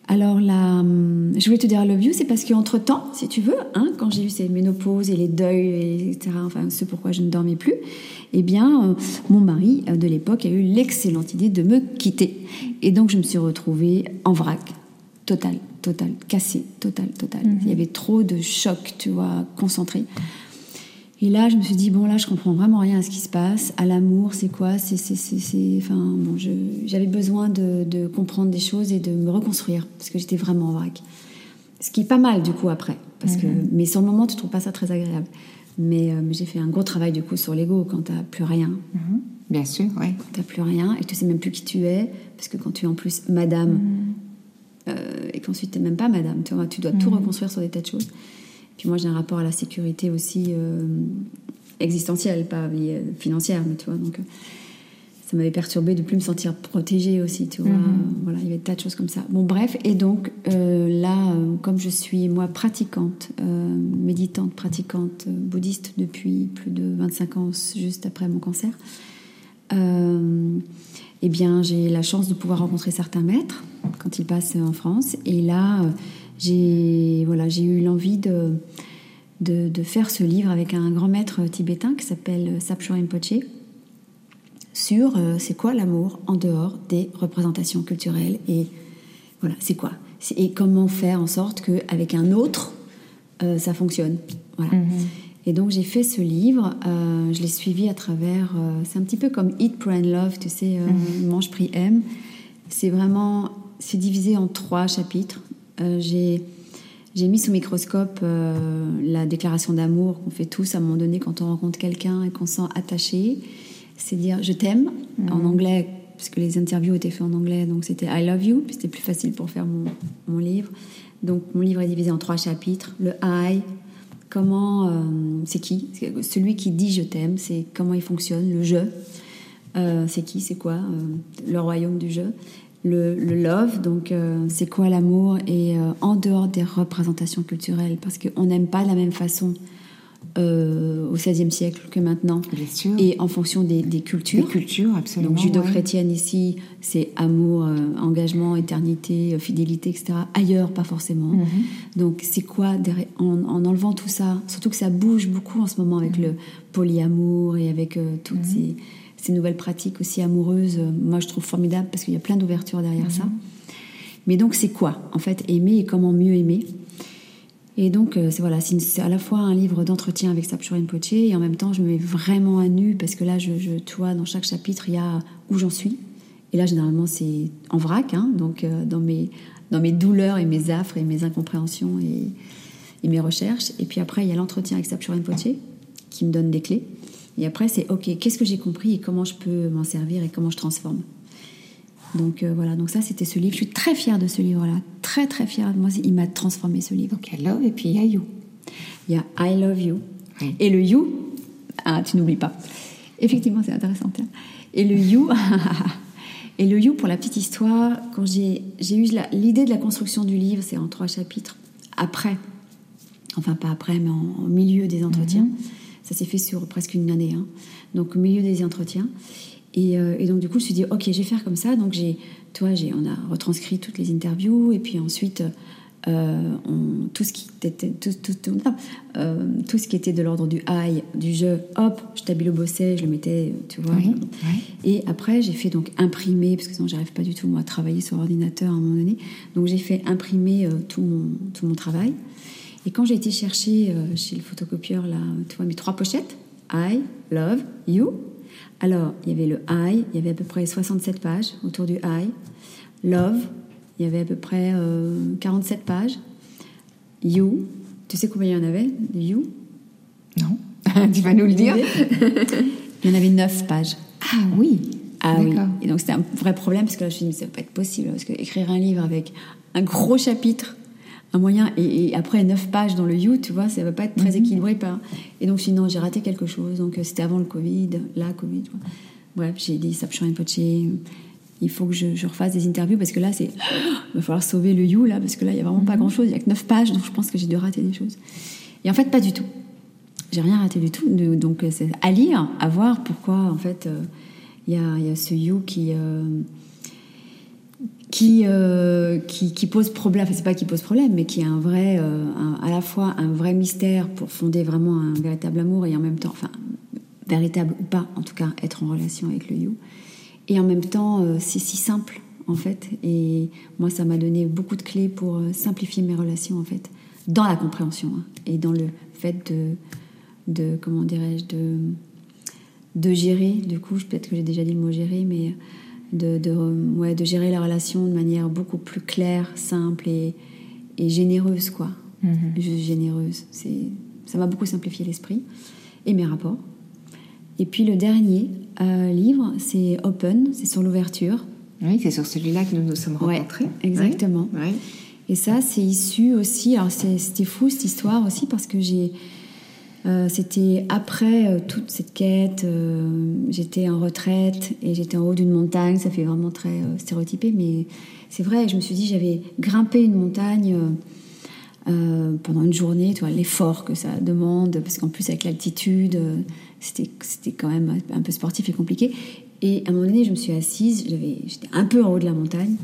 Alors là, hum, je voulais te dire love you, c'est parce qu'entre temps, si tu veux, hein, quand j'ai eu ces ménopauses et les deuils, etc., enfin ce pourquoi je ne dormais plus, eh bien, euh, mon mari euh, de l'époque a eu l'excellente idée de me quitter. Et donc je me suis retrouvée en vrac, total, total, cassée, total, total. Mhm. Il y avait trop de chocs, tu vois, concentrés. Et là, je me suis dit, bon, là, je comprends vraiment rien à ce qui se passe. À l'amour, c'est quoi? C'est, enfin, bon, J'avais besoin de, comprendre des choses et de me reconstruire, parce que j'étais vraiment en vrac. Ce qui est pas mal, du coup, après. Parce que, mhm. mais sur le moment, tu trouves pas ça très agréable. Mais, euh, j'ai fait un gros travail, du coup, sur l'ego, quand tu n'as plus rien. Mhm. Bien sûr, oui. Quand tu n'as plus rien, et tu sais même plus qui tu es, parce que quand tu es en plus madame, mhm. euh, et qu'ensuite tu n'es même pas madame, tu, vois, tu dois tout reconstruire sur des tas de choses. Puis moi, j'ai un rapport à la sécurité aussi euh, existentielle, pas financière, mais tu vois, donc euh, ça m'avait perturbé de plus me sentir protégée aussi, tu vois. Mhm. Voilà, il y avait des tas de choses comme ça. Bon, bref, et donc euh, là, comme je suis moi pratiquante, méditante, pratiquante, bouddhiste depuis plus de 25 ans, juste après mon cancer, eh bien, j'ai la chance de pouvoir rencontrer certains maîtres quand ils passent en France. Et là, j'ai voilà, eu l'envie de, de, faire ce livre avec un grand maître tibétain qui s'appelle Sapcho Rinpoche. sur c'est quoi l'amour en dehors des représentations culturelles et voilà, c'est quoi? Et comment faire en sorte qu'avec un autre, ça fonctionne. Voilà. Mhm. Et donc j'ai fait ce livre, euh, je l'ai suivi à travers, euh, c'est un petit peu comme Eat, Pray and Love, tu sais, euh, mhm. mange, prie, aime. C'est vraiment, c'est divisé en trois chapitres. J'ai j'ai mis sous microscope la déclaration d'amour qu'on fait tous à un moment donné quand on rencontre quelqu'un et qu'on sent attaché. C'est dire je t'aime mhm. en anglais, parce que les interviews étaient faites en anglais, donc c'était I love you, c'était plus facile pour faire mon, mon livre. Donc mon livre est divisé en trois chapitres le I, Comment, euh, c'est qui? Celui qui dit je t'aime, c'est comment il fonctionne, le. Euh, c'est qui C'est quoi euh, Le royaume du jeu. Le, love, donc c'est quoi l'amour Et en dehors des représentations culturelles, parce qu'on n'aime pas de la même façon euh, au XVIe siècle que maintenant. Et en fonction des, cultures. Des cultures, absolument. Donc judo-chrétienne ici, c'est amour, euh, engagement, éternité, euh, fidélité, etc. Ailleurs, pas forcément. Mhm. Donc c'est quoi, en, enlevant tout ça, surtout que ça bouge beaucoup en ce moment avec mhm. le polyamour et avec toutes mhm. ces, nouvelles pratiques aussi amoureuses, moi je trouve formidable parce qu'il y a plein d'ouverture derrière ça. Mais donc c'est quoi, en fait, aimer et comment mieux aimer? Et donc, euh, c'est voilà, c'est à la fois un livre d'entretien avec Sapshurin Poche et en même temps, je me mets vraiment à nu parce que là, je, je, tu vois, dans chaque chapitre, il y a où j'en suis. Et là, généralement, c'est en vrac, hein, donc euh, dans, mes, dans mes douleurs et mes affres et mes incompréhensions et, et mes recherches. Et puis après, il y a l'entretien avec Sapshurin Poche qui me donne des clés. Et après, c'est OK, qu'est-ce que j'ai compris et comment je peux m'en servir et comment je transforme? Donc euh, voilà, donc ça c'était ce livre. Je suis très fière de ce livre-là, très très fière de moi. Il m'a transformé ce livre. Donc il y a Love et puis il y a You. Il y a I Love You. Et le You, ah, tu n'oublies pas. Effectivement, c'est intéressant. Et le You, et le You pour la petite histoire, quand j'ai eu l'idée de la construction du livre, c'est en trois chapitres. Après, enfin pas après, mais en, milieu des entretiens. Mhm. Ça s'est fait sur presque une année. Hein. Donc au milieu des entretiens. Euh, et, donc, du coup, je me suis dit, OK, je vais faire comme ça. Donc, j'ai, toi, j'ai, on a retranscrit toutes les interviews. Et puis ensuite, euh, tout, ce qui était, tout, tout, euh, tout, ce qui était de l'ordre du high, du jeu, hop, je tabilo-bossais, je le mettais, tu vois. Et après, j'ai fait donc imprimer, parce que sinon, j'arrive pas du tout, moi, à travailler sur ordinateur à un moment donné. Donc, j'ai fait imprimer tout, mon, tout mon travail. Et quand j'ai été chercher chez le photocopieur, là, tu vois, mes trois pochettes, I, love, you, alors, il y avait le I, il y avait à peu près 67 pages autour du I. Love, il y avait à peu près 47 euh, pages. You, tu sais combien il y en avait de You? Non. tu vas nous le dire Il y en avait 9 pages. Ah oui ah oui. Et donc c'était un vrai problème parce que là je me suis dit, ça ne peut pas être possible parce que écrire un livre avec un gros chapitre un moyen. Et, après, neuf pages dans le You, tu vois, ça va pas être très mhm. équilibré. Pas. Et donc, je non, j'ai raté quelque chose. Donc, euh, c'était avant le Covid, la Covid. Bref, j'ai dit, ça un poche. Il faut que je, refasse des interviews parce que là, c'est. Il va falloir sauver le You, là, parce que là, il n'y a vraiment pas mhm. grand chose. Il n'y a que neuf pages, donc je pense que j'ai dû rater des choses. Et en fait, pas du tout. J'ai rien raté du tout. Donc, euh, c'est à lire, à voir pourquoi, en fait, euh, il y, a, y, a, ce You qui qui, euh, qui, qui, pose problème, enfin c'est pas qui pose problème, mais qui est un vrai, euh, à la fois un vrai mystère pour fonder vraiment un véritable amour et en même temps, enfin véritable ou pas, en tout cas être en relation avec le you. Et en même temps, euh, c'est si simple en fait. Et moi, ça m'a donné beaucoup de clés pour simplifier mes relations en fait, dans la compréhension hein, et dans le fait de, de comment dirais-je, de, de gérer. Du coup, peut-être que j'ai déjà dit le mot gérer, mais de, de, ouais, de gérer la relation de manière beaucoup plus claire, simple et, et généreuse, quoi. Mhm. Juste généreuse. C'est, ça m'a beaucoup simplifié l'esprit et mes rapports. Et puis le dernier euh, livre, c'est Open, c'est sur l'ouverture. Oui, c'est sur celui-là que nous nous sommes rencontrés. exactement. Et ça, c'est issu aussi. Alors, c'était fou cette histoire aussi parce que j'ai euh, c'était après euh, toute cette quête, euh, j'étais en retraite et j'étais en haut d'une montagne, ça fait vraiment très stéréotypé, mais c'est vrai, je me suis dit, j'avais grimpé une montagne pendant une journée, tu l'effort que ça demande, parce qu'en plus avec l'altitude, c'était quand même un peu sportif et compliqué. Et à un moment donné, je me suis assise, j'étais un peu en haut de la montagne,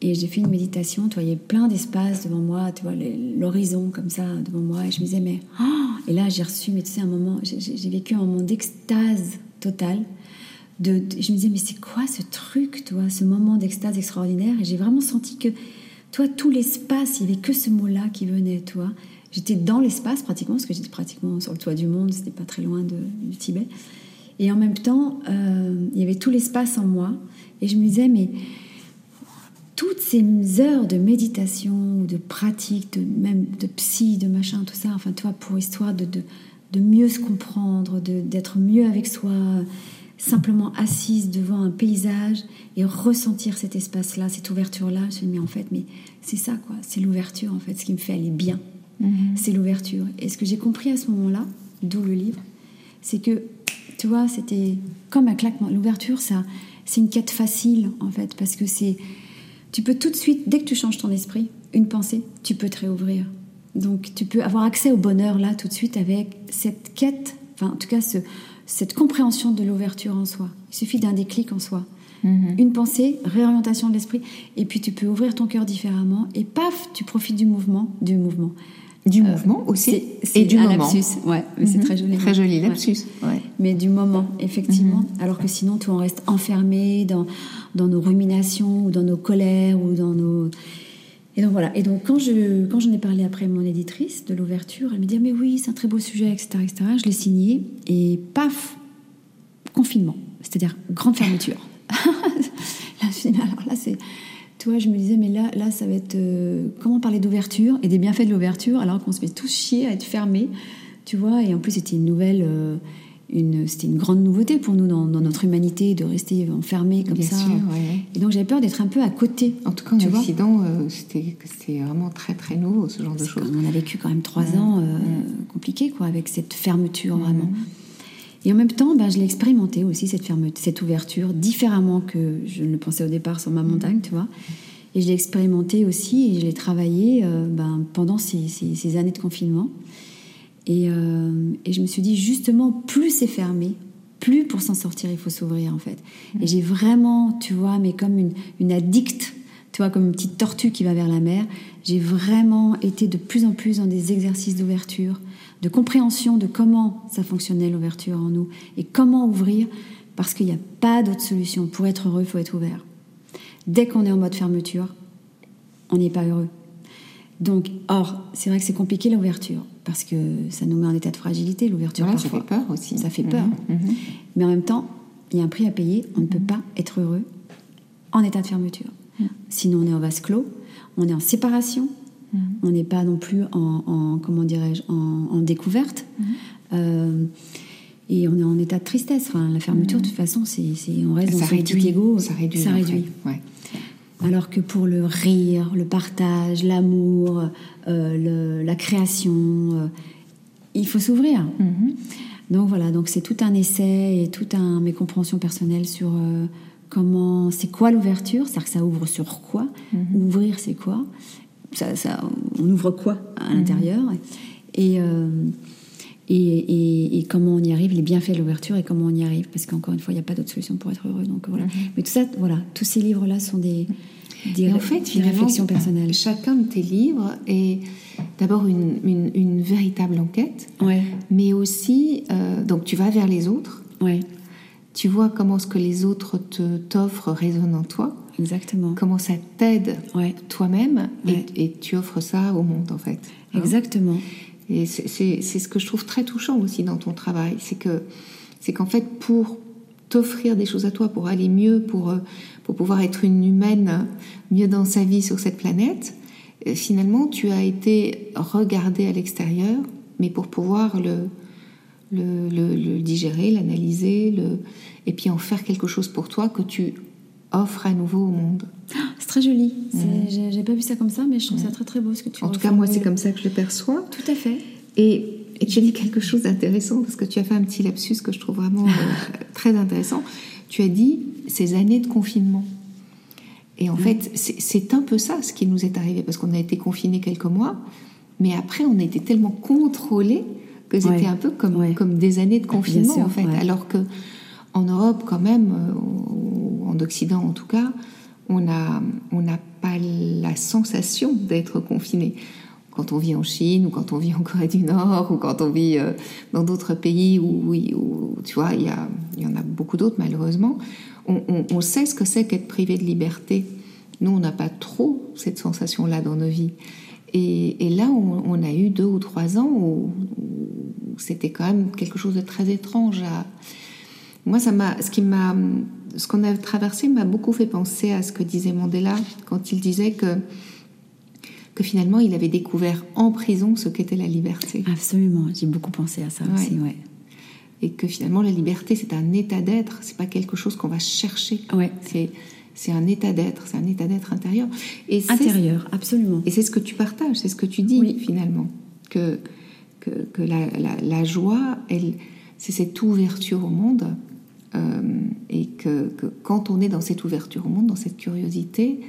et j'ai fait une méditation, tu avait plein d'espace devant moi, tu vois, l'horizon comme ça devant moi. Et je me disais, mais. Oh et là, j'ai reçu, mais tu sais, un moment, j'ai vécu un moment d'extase totale. de, je me disais, mais c'est quoi ce truc, toi, ce moment d'extase extraordinaire? Et j'ai vraiment senti que, toi, tout l'espace, il n'y avait que ce mot-là qui venait, toi. J'étais dans l'espace pratiquement, parce que j'étais pratiquement sur le toit du monde, c'était pas très loin du Tibet. Et en même temps, euh, il y avait tout l'espace en moi. Et je me disais, mais toutes ces heures de méditation, de pratique, de, même de psy, de machin, tout ça, enfin, toi, pour histoire de, de, de mieux se comprendre, d'être mieux avec soi, simplement assise devant un paysage et ressentir cet espace-là, cette ouverture-là, je me suis dit, mais en fait, mais c'est ça, quoi, c'est l'ouverture, en fait, ce qui me fait aller bien. Mhm. C'est l'ouverture. Et ce que j'ai compris à ce moment-là, d'où le livre, c'est que, tu vois, c'était comme un claquement. L'ouverture, ça, c'est une quête facile, en fait, parce que c'est. Tu peux tout de suite, dès que tu changes ton esprit, une pensée, tu peux te réouvrir. Donc, tu peux avoir accès au bonheur là tout de suite avec cette quête, enfin, en tout cas, ce, cette compréhension de l'ouverture en soi. Il suffit d'un déclic en soi. Mhm. Une pensée, réorientation de l'esprit, et puis tu peux ouvrir ton cœur différemment, et paf, tu profites du mouvement, du mouvement. Du euh, mouvement aussi, et du moment. Lapsus, ouais, c'est mhm. très joli. Très joli lapsus, ouais. Mais du moment, effectivement, mhm. alors que sinon, tout on reste enfermé dans, dans nos ruminations, ou dans nos colères, ou dans nos... Et donc voilà. Et donc quand je quand j'en ai parlé après mon éditrice de l'ouverture, elle me dit ah, mais oui c'est un très beau sujet etc etc. Je l'ai signé et paf confinement, c'est-à-dire grande fermeture. alors là c'est tu vois je me disais mais là là ça va être euh, comment parler d'ouverture et des bienfaits de l'ouverture alors qu'on se fait tous chier à être fermé, tu vois et en plus c'était une nouvelle euh, c'était une grande nouveauté pour nous dans, notre humanité de rester enfermé comme ça. Et donc j'avais peur d'être un peu à côté. En tout cas, en Occident, euh, c'était vraiment très très nouveau ce genre de choses. On a vécu quand même trois ans euh, compliqués quoi, avec cette fermeture vraiment. Et en même temps, ben, je l'ai expérimenté aussi cette fermeture, cette ouverture différemment que je ne le pensais au départ sur ma montagne, tu vois. Et je l'ai expérimenté aussi et je l'ai travaillé euh, ben, pendant ces, ces années de confinement. Euh, et, je me suis dit, justement, plus c'est fermé, plus pour s'en sortir, il faut s'ouvrir, en fait. Et j'ai vraiment, tu vois, mais comme une, une addicte, tu vois, comme une petite tortue qui va vers la mer, j'ai vraiment été de plus en plus dans des exercices d'ouverture, de compréhension de comment ça fonctionnait l'ouverture en nous et comment ouvrir, parce qu'il n'y a pas d'autre solution. Pour être heureux, il faut être ouvert. Dès qu'on est en mode fermeture, on n'est pas heureux. Donc, or, c'est vrai que c'est compliqué l'ouverture parce que ça nous met en état de fragilité, l'ouverture. ça fait peur aussi. Ça fait peur. Mhm, mhm. Mais en même temps, il y a un prix à payer. On ne peut pas être heureux en état de fermeture. Sinon, on est en vase clos, on est en séparation, on n'est pas non plus en, comment dirais-je, en, découverte. Euh, et on est en état de tristesse. Enfin, la fermeture, de toute façon, c'est, on reste dans son petit ego. Ça réduit. Ça réduit. Alors que pour le rire, le partage, l'amour, euh, la création, euh, il faut s'ouvrir. Donc voilà, donc c'est tout un essai et tout un mes compréhensions personnelles sur euh, comment, c'est quoi l'ouverture, c'est-à-dire que ça ouvre sur quoi, ouvrir c'est quoi, ça, on ouvre quoi à mhm. l'intérieur et, et, comment on y arrive, les bienfaits de l'ouverture et comment on y arrive, parce qu'encore une fois, il n'y a pas d'autre solution pour être heureux. Donc voilà. Mais tout ça, voilà, tous ces livres-là sont des, des, en fait, réflexions personnelles. Chacun de tes livres est d'abord une, une, véritable enquête, ouais. mais aussi, euh, donc tu vas vers les autres. Ouais. Tu vois comment ce que les autres te, t'offrent résonne en toi. Exactement. Comment ça t'aide toi-même et, et, tu offres ça au monde en fait. Hein. Exactement. Et c'est ce que je trouve très touchant aussi dans ton travail, c'est que c'est qu'en fait pour t'offrir des choses à toi, pour aller mieux, pour, euh, pour pouvoir être une humaine mieux dans sa vie sur cette planète, euh, finalement tu as été regardé à l'extérieur, mais pour pouvoir le, le, le, digérer, l'analyser, le, et puis en faire quelque chose pour toi que tu offres à nouveau au monde. C'est très joli. Mm. J'ai pas vu ça comme ça, mais je trouve ça très très beau ce que tu En tout cas, moi, c'est comme ça que je le perçois. Tout à fait. Et, et tu as dit quelque chose d'intéressant parce que tu as fait un petit lapsus que je trouve vraiment euh, très intéressant. Tu as dit ces années de confinement. Et en fait, c'est un peu ça ce qui nous est arrivé parce qu'on a été confinés quelques mois, mais après, on a été tellement contrôlés que c'était un peu comme, comme des années de confinement en fait. Alors que en Europe, quand même, euh, en Occident en tout cas, on n'a on pas la sensation d'être confiné. quand on vit en Chine ou quand on vit en Corée du Nord ou quand on vit euh, dans d'autres pays où, où, tu vois, il y, a, y en a beaucoup d'autres malheureusement, on, on, sait ce que c'est qu'être privé de liberté. Nous, on n'a pas trop cette sensation-là dans nos vies. Et, et là, on, on, a eu deux ou trois ans où, c'était quand même quelque chose de très étrange. À... Moi, ça m'a, ce qui m'a, ce qu'on a traversé m'a beaucoup fait penser à ce que disait Mandela quand il disait que que finalement il avait découvert en prison ce qu'était la liberté. Absolument, j'ai beaucoup pensé à ça aussi, ouais. Et que finalement la liberté c'est un état d'être, c'est pas quelque chose qu'on va chercher. Ouais. C'est c'est un état d'être, c'est un état d'être intérieur. Et intérieur, absolument. Et c'est ce que tu partages, c'est ce que tu dis finalement, que que, que la, la, la, joie, elle, c'est cette ouverture au monde, euh, et que, que, quand on est dans cette ouverture au monde, dans cette curiosité,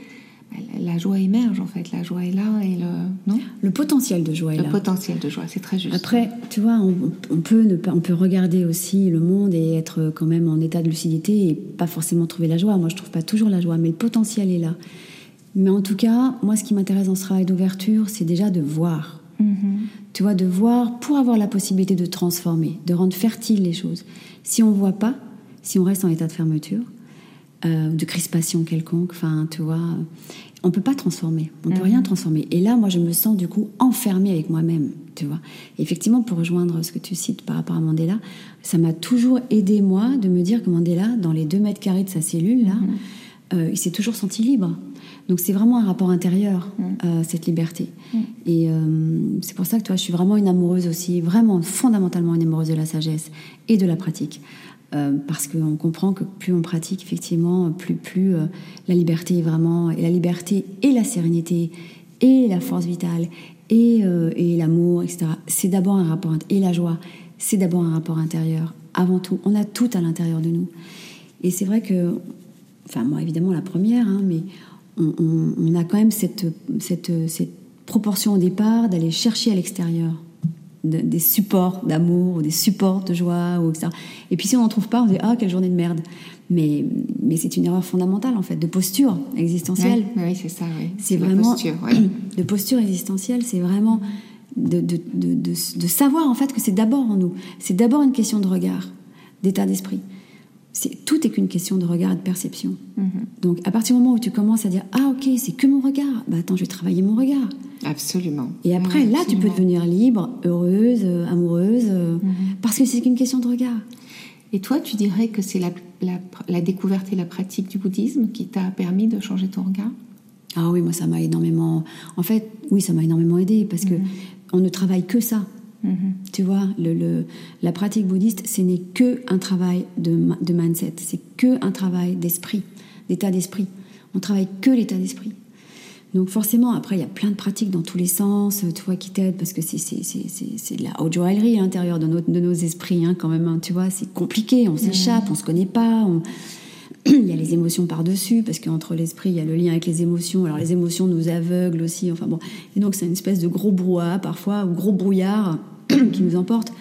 la joie émerge en fait, la joie est là et le non? Le potentiel de joie est le là. Le potentiel de joie, c'est très juste. Après, tu vois, on, peut ne pas, on peut regarder aussi le monde et être quand même en état de lucidité et pas forcément trouver la joie. Moi, je trouve pas toujours la joie, mais le potentiel est là. Mais en tout cas, moi, ce qui m'intéresse dans ce travail d'ouverture, c'est déjà de voir. Mm-hmm. Tu vois, de voir pour avoir la possibilité de transformer, de rendre fertile les choses. Si on voit pas, si on reste en état de fermeture, euh, de crispation quelconque. Enfin, tu vois, on peut pas transformer, on peut mhm. rien transformer. Et là, moi, je me sens du coup enfermée avec moi-même, tu vois. effectivement, pour rejoindre ce que tu cites par rapport à Mandela, ça m'a toujours aidé moi de me dire que Mandela, dans les deux mètres carrés de sa cellule là, mhm. euh, il s'est toujours senti libre. Donc c'est vraiment un rapport intérieur, mhm. euh, cette liberté. Et c'est pour ça que toi, je suis vraiment une amoureuse aussi, vraiment fondamentalement une amoureuse de la sagesse et de la pratique. Euh, parce qu'on comprend que plus on pratique, effectivement, plus, plus euh, la liberté est vraiment. Et la liberté et la sérénité et la force vitale et, euh, et l'amour, etc. C'est d'abord un rapport. Et la joie, c'est d'abord un rapport intérieur. Avant tout, on a tout à l'intérieur de nous. Et c'est vrai que. Enfin, moi, évidemment, la première, hein, mais on, on, on, a quand même cette, cette, cette proportion au départ d'aller chercher à l'extérieur des supports d'amour ou des supports de joie ou etc. Et puis si on n'en trouve pas, on dit ah quelle journée de merde. Mais mais c'est une erreur fondamentale en fait de posture existentielle. Oui, c'est ça. Oui. C'est vraiment posture, de posture existentielle. C'est vraiment de, de, savoir en fait que c'est d'abord en nous. C'est d'abord une question de regard, d'état d'esprit tout est qu'une question de regard et de perception. Mhm. Donc, à partir du moment où tu commences à dire Ah, ok, c'est que mon regard, bah attends, je vais travailler mon regard. Absolument. Et après, là, tu peux devenir libre, heureuse, euh, amoureuse, euh, mhm. parce que c'est qu'une question de regard. Et toi, tu dirais que c'est la, la, découverte et la pratique du bouddhisme qui t'a permis de changer ton regard? Ah oui, moi, ça m'a énormément. En fait, oui, ça m'a énormément aidé parce que mhm. on ne travaille que ça. Mhm. Tu vois, le, la pratique bouddhiste, ce n'est que un travail de, de mindset, c'est que un travail d'esprit, d'état d'esprit. On travaille que l'état d'esprit. Donc forcément, après, il y a plein de pratiques dans tous les sens, tu vois, qui t'aident, parce que c'est, de la haute joaillerie à l'intérieur de, de nos esprits, hein, quand même, hein, tu vois, c'est compliqué, on s'échappe, on se connaît pas, il y a les émotions par-dessus, parce qu'entre l'esprit, il y a le lien avec les émotions. Alors les émotions nous aveuglent aussi, enfin bon. Et donc c'est une espèce de gros brouhaha parfois, ou gros brouillard qui nous emporte.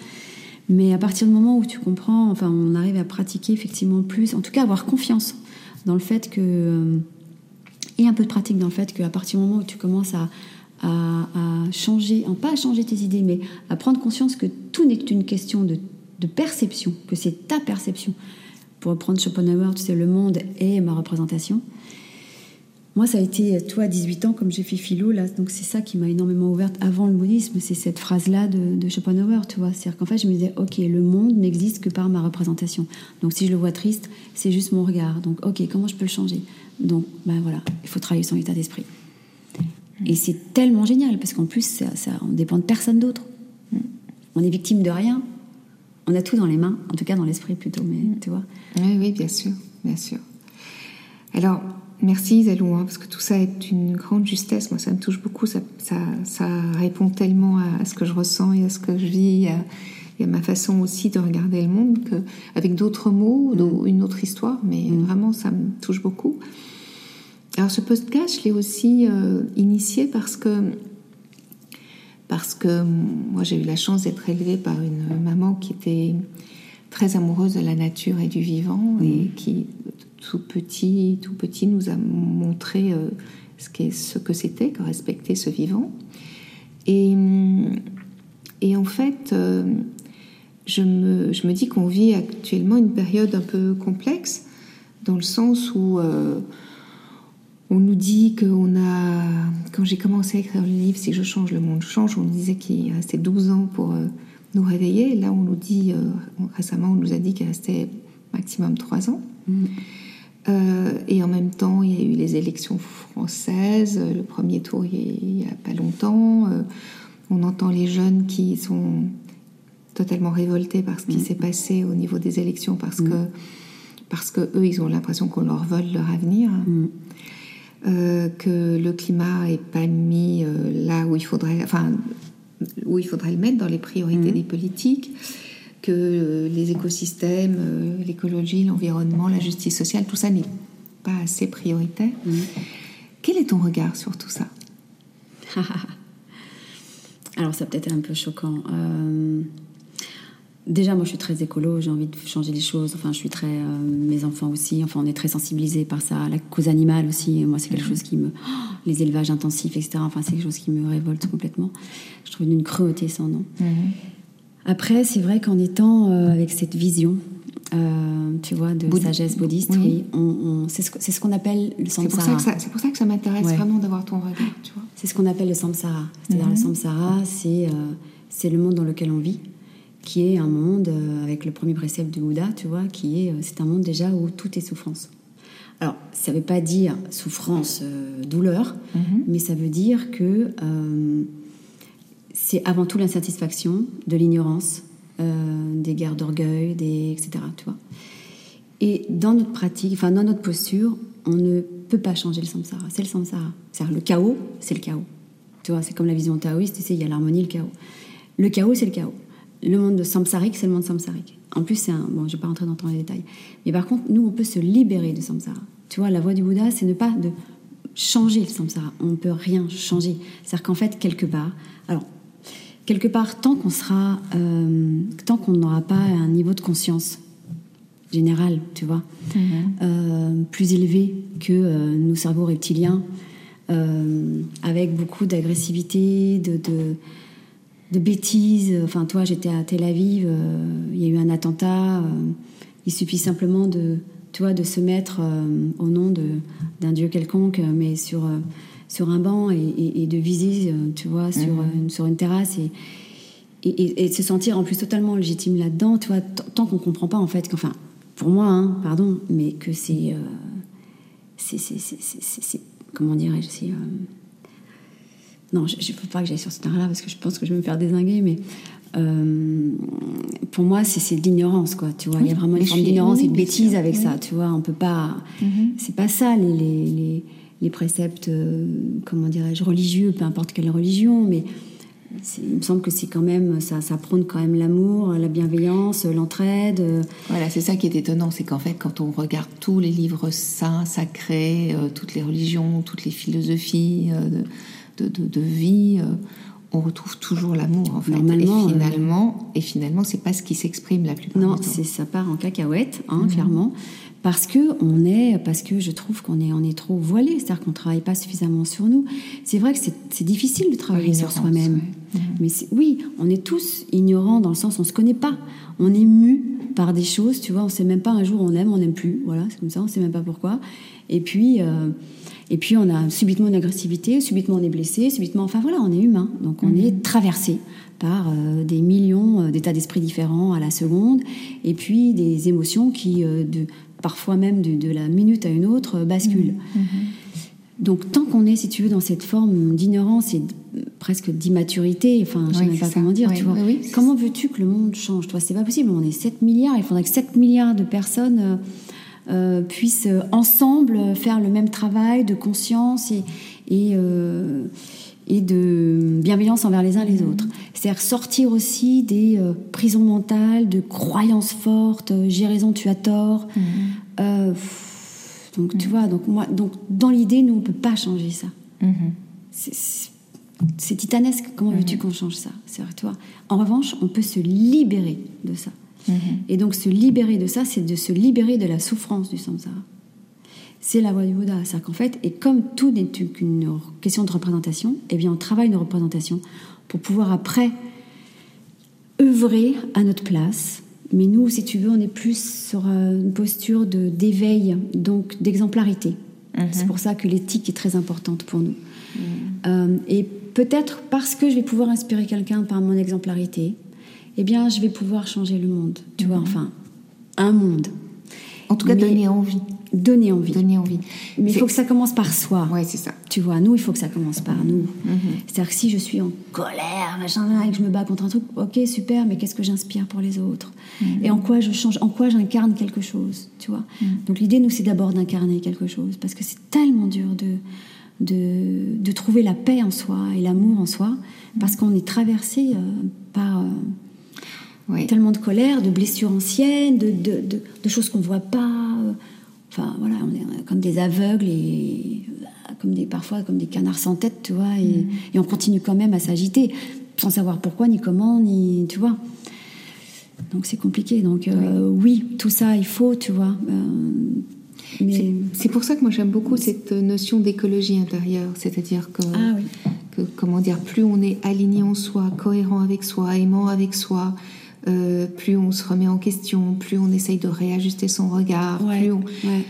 Mais à partir du moment où tu comprends, enfin on arrive à pratiquer effectivement plus, en tout cas avoir confiance dans le fait que... Euh, et un peu de pratique dans le fait qu'à partir du moment où tu commences à, à, changer, pas à changer tes idées, mais à prendre conscience que tout n'est qu'une question de, de perception, que c'est ta perception pour reprendre Schopenhauer, tu sais, le monde est ma représentation. Moi, ça a été, toi, à 18 ans, comme j'ai fait philo, là, donc c'est ça qui m'a énormément ouverte avant le bouddhisme, c'est cette phrase-là de, Schopenhauer, tu vois. C'est-à-dire qu'en fait, je me disais, ok, le monde n'existe que par ma représentation. Donc si je le vois triste, c'est juste mon regard. Donc, ok, comment je peux le changer? Donc, ben voilà, il faut travailler son état d'esprit. Et c'est tellement génial, parce qu'en plus, ça, ça, on dépend de personne d'autre. On est victime de rien, on a tout dans les mains, en tout cas dans l'esprit plutôt, mais mm. tu vois. Oui, oui, bien sûr, bien sûr. Alors, merci Zalou, hein, parce que tout ça est une grande justesse. Moi, ça me touche beaucoup. Ça, ça, répond tellement à, ce que je ressens et à ce que je vis, et à ma façon aussi de regarder le monde, que, avec d'autres mots, mm. une autre histoire, mais mm. vraiment, ça me touche beaucoup. Alors, ce podcast, je l'ai aussi euh, initié parce que parce que moi j'ai eu la chance d'être élevée par une maman qui était très amoureuse de la nature et du vivant et mm. qui tout petit tout petit nous a montré euh, ce, ce que c'était que respecter ce vivant Et, et en fait, euh, je, me, je me dis qu'on vit actuellement une période un peu complexe, dans le sens où euh, on nous dit qu'on a. Quand j'ai commencé à écrire le livre, si je change, le monde change, on nous disait qu'il restait 12 ans pour nous réveiller. Là, on nous dit, récemment, on nous a dit qu'il restait maximum 3 ans. Mmh. Euh, et en même temps, il y a eu les élections françaises, le premier tour il n'y a, pas longtemps. Euh, on entend les jeunes qui sont totalement révoltés par ce qui mm. s'est passé au niveau des élections parce mm. que parce que eux, ils ont l'impression qu'on leur vole leur avenir, mm. euh, que le climat est pas mis là où il faudrait, enfin où il faudrait le mettre dans les priorités des politiques que euh, les écosystèmes, euh, l'écologie, l'environnement, la justice sociale, tout ça n'est pas assez prioritaire. Mm. Quel est ton regard sur tout ça? Alors ça peut-être un peu choquant. Euh, déjà, moi, je suis très écolo. J'ai envie de changer les choses. Enfin, je suis très. mes enfants aussi. Enfin, on est très sensibilisés par ça. La cause animale aussi. Moi, c'est quelque mm. chose qui me. les élevages intensifs, etc. Enfin, c'est quelque chose qui me révolte complètement. Je trouve une cruauté sans nom. Mm-hmm. Après, c'est vrai qu'en étant euh, avec cette vision, euh, tu vois, de sagesse bouddhiste, oui. on, c'est ce, qu'on appelle le samsara. C'est pour ça que ça, m'intéresse vraiment d'avoir ton regard, tu vois. C'est ce qu'on appelle le samsara. C'est-à-dire le mhm. samsara, c'est euh, c'est le monde dans lequel on vit, qui est un monde, avec le premier précepte de Bouddha, tu vois, qui est, c'est un monde déjà où tout est souffrance. Alors, ça ne veut pas dire souffrance, douleur, mhm. mais ça veut dire que c'est avant tout l'insatisfaction, de l'ignorance, euh, des guerres d'orgueil, des, etc. Tu vois. Et dans notre pratique, enfin dans notre posture, on ne peut pas changer le samsara. C'est le samsara. C'est-à-dire le chaos, c'est le chaos. Tu vois, c'est comme la vision taoïste, tu sais, il y a l'harmonie, le chaos. Le chaos, c'est le chaos. Le monde de samsarique, c'est le monde samsarique. En plus, c'est un... Bon, je ne vais pas rentrer dans les détails. Mais par contre, nous, on peut se libérer de samsara. Tu vois, la voie du Bouddha, c'est ne pas de changer le samsara. On ne peut rien changer. C'est-à-dire qu'en fait, quelque part... Alors, quelque part, tant qu'on sera, euh, tant qu'on n'aura pas un niveau de conscience général, tu vois, mhm. euh, plus élevé que euh, nos cerveaux reptiliens, avec beaucoup d'agressivité, de, de, bêtises. Enfin, toi, j'étais à Tel Aviv, il y a eu un attentat. il suffit simplement de, tu vois, de se mettre au nom d'un dieu quelconque, mais sur sur un banc et, de viser, euh, tu vois, sur, mhm. une, sur une terrasse et, et, se sentir en plus totalement légitime là-dedans, tu vois, tant qu'on comprend pas en fait qu'enfin, pour moi, hein, pardon, mais que c'est, euh, c'est, comment dirais-je, c'est euh, non, je ne veux pas que j'aille sur ce terrain-là parce que je pense que je vais me faire désinguer, mais pour moi, c'est de l'ignorance, quoi. Tu vois, il y a vraiment une forme d'ignorance et de bêtise avec ça. Tu vois, on peut pas. Mhm. C'est pas ça les, les, les préceptes, euh, comment dirais-je, religieux, peu importe quelle religion, mais il me semble que c'est quand même, ça, ça prône quand même l'amour, la bienveillance, l'entraide. Voilà, c'est ça qui est étonnant, c'est qu'en fait, quand on regarde tous les livres saints, sacrés, euh, toutes les religions, toutes les philosophies euh, de, de, vie, on retrouve toujours l'amour en fait. Normalement, et finalement, et finalement, c'est pas ce qui s'exprime la plupart non, du temps. Non, ça part en cacahuète, hein, mhm. clairement parce que on est, parce que je trouve qu'on est, on est trop voilé, c'est-à-dire qu'on travaille pas suffisamment sur nous. C'est vrai que c'est difficile de travailler sur soi-même, mhm. mais oui, on est tous ignorants dans le sens on se connaît pas, on est mu par des choses, tu vois, on sait même pas un jour on aime, on n'aime plus, voilà, c'est comme ça, on sait même pas pourquoi. Et puis, euh, et puis on a subitement une agressivité, subitement on est blessé, subitement, enfin voilà, on est humain, donc on mhm. est traversé par euh, des millions euh, d'états d'esprit différents à la seconde, et puis des émotions qui, de, parfois même de, la minute à une autre, euh, bascule. Mmh, mmh. Donc tant qu'on est, si tu veux, dans cette forme d'ignorance et presque d'immaturité, enfin, je ne sais pas comment dire, tu vois, comment veux-tu que le monde change Toi, c'est pas possible. On est 7 milliards, il faudrait que 7 milliards de personnes euh, euh, puissent ensemble faire le même travail de conscience et, et et de bienveillance envers les uns les autres. C'est-à-dire sortir aussi des euh, prisons mentales, de croyances fortes, euh, j'ai raison, tu as tort. Euh, donc tu vois, donc moi, donc dans l'idée, nous on peut pas changer ça. Mhm. C'est titanesque. Comment veux-tu qu'on change ça? C'est toi. En revanche, on peut se libérer de ça. Et donc se libérer de ça, c'est de se libérer de la souffrance du samsara c'est la voie du Bouddha. C'est-à-dire qu'en fait, et comme tout n'est qu'une question de représentation, eh bien, on travaille une représentation, pour pouvoir après œuvrer à notre place. Mais nous, si tu veux, on est plus sur euh, une posture de d'éveil, donc d'exemplarité. Mhm. C'est pour ça que l'éthique est très importante pour nous. Euh, et peut-être parce que je vais pouvoir inspirer quelqu'un par mon exemplarité, eh bien, je vais pouvoir changer le monde. Tu vois, enfin, un monde. En tout cas, Mais- donner envie. Donner envie. Donner envie. Mais il faut que ça commence par soi. Ouais, c'est ça. Tu vois, nous, il faut que ça commence par nous. Mhm. C'est-à-dire que si je suis en colère, machin, et que je me bats contre un truc, ok, super, mais qu'est-ce que j'inspire pour les autres Mhm. Et en quoi je change En quoi j'incarne quelque chose Tu vois Donc l'idée, nous, c'est d'abord d'incarner quelque chose, parce que c'est tellement dur de, de, de trouver la paix en soi et l'amour en soi, parce qu'on est traversé euh, par euh, Tellement de colère, de blessures anciennes, de, de, de- de choses qu'on ne voit pas. euh, Enfin, voilà, on est comme des aveugles et euh, comme des, parfois comme des canards sans tête, tu vois, et, et on continue quand même à s'agiter sans savoir pourquoi, ni comment, ni. Tu vois. Donc c'est compliqué. Donc euh, oui, tout ça, il faut, tu vois. euh, mais. C'est- C'est pour ça que moi j'aime beaucoup cette notion d'écologie intérieure, c'est-à-dire que, Ah oui. que, comment dire, plus on est aligné en soi, cohérent avec soi, aimant avec soi, euh, plus on se remet en question, plus on essaye de réajuster son regard, Ouais, plus, on, ouais.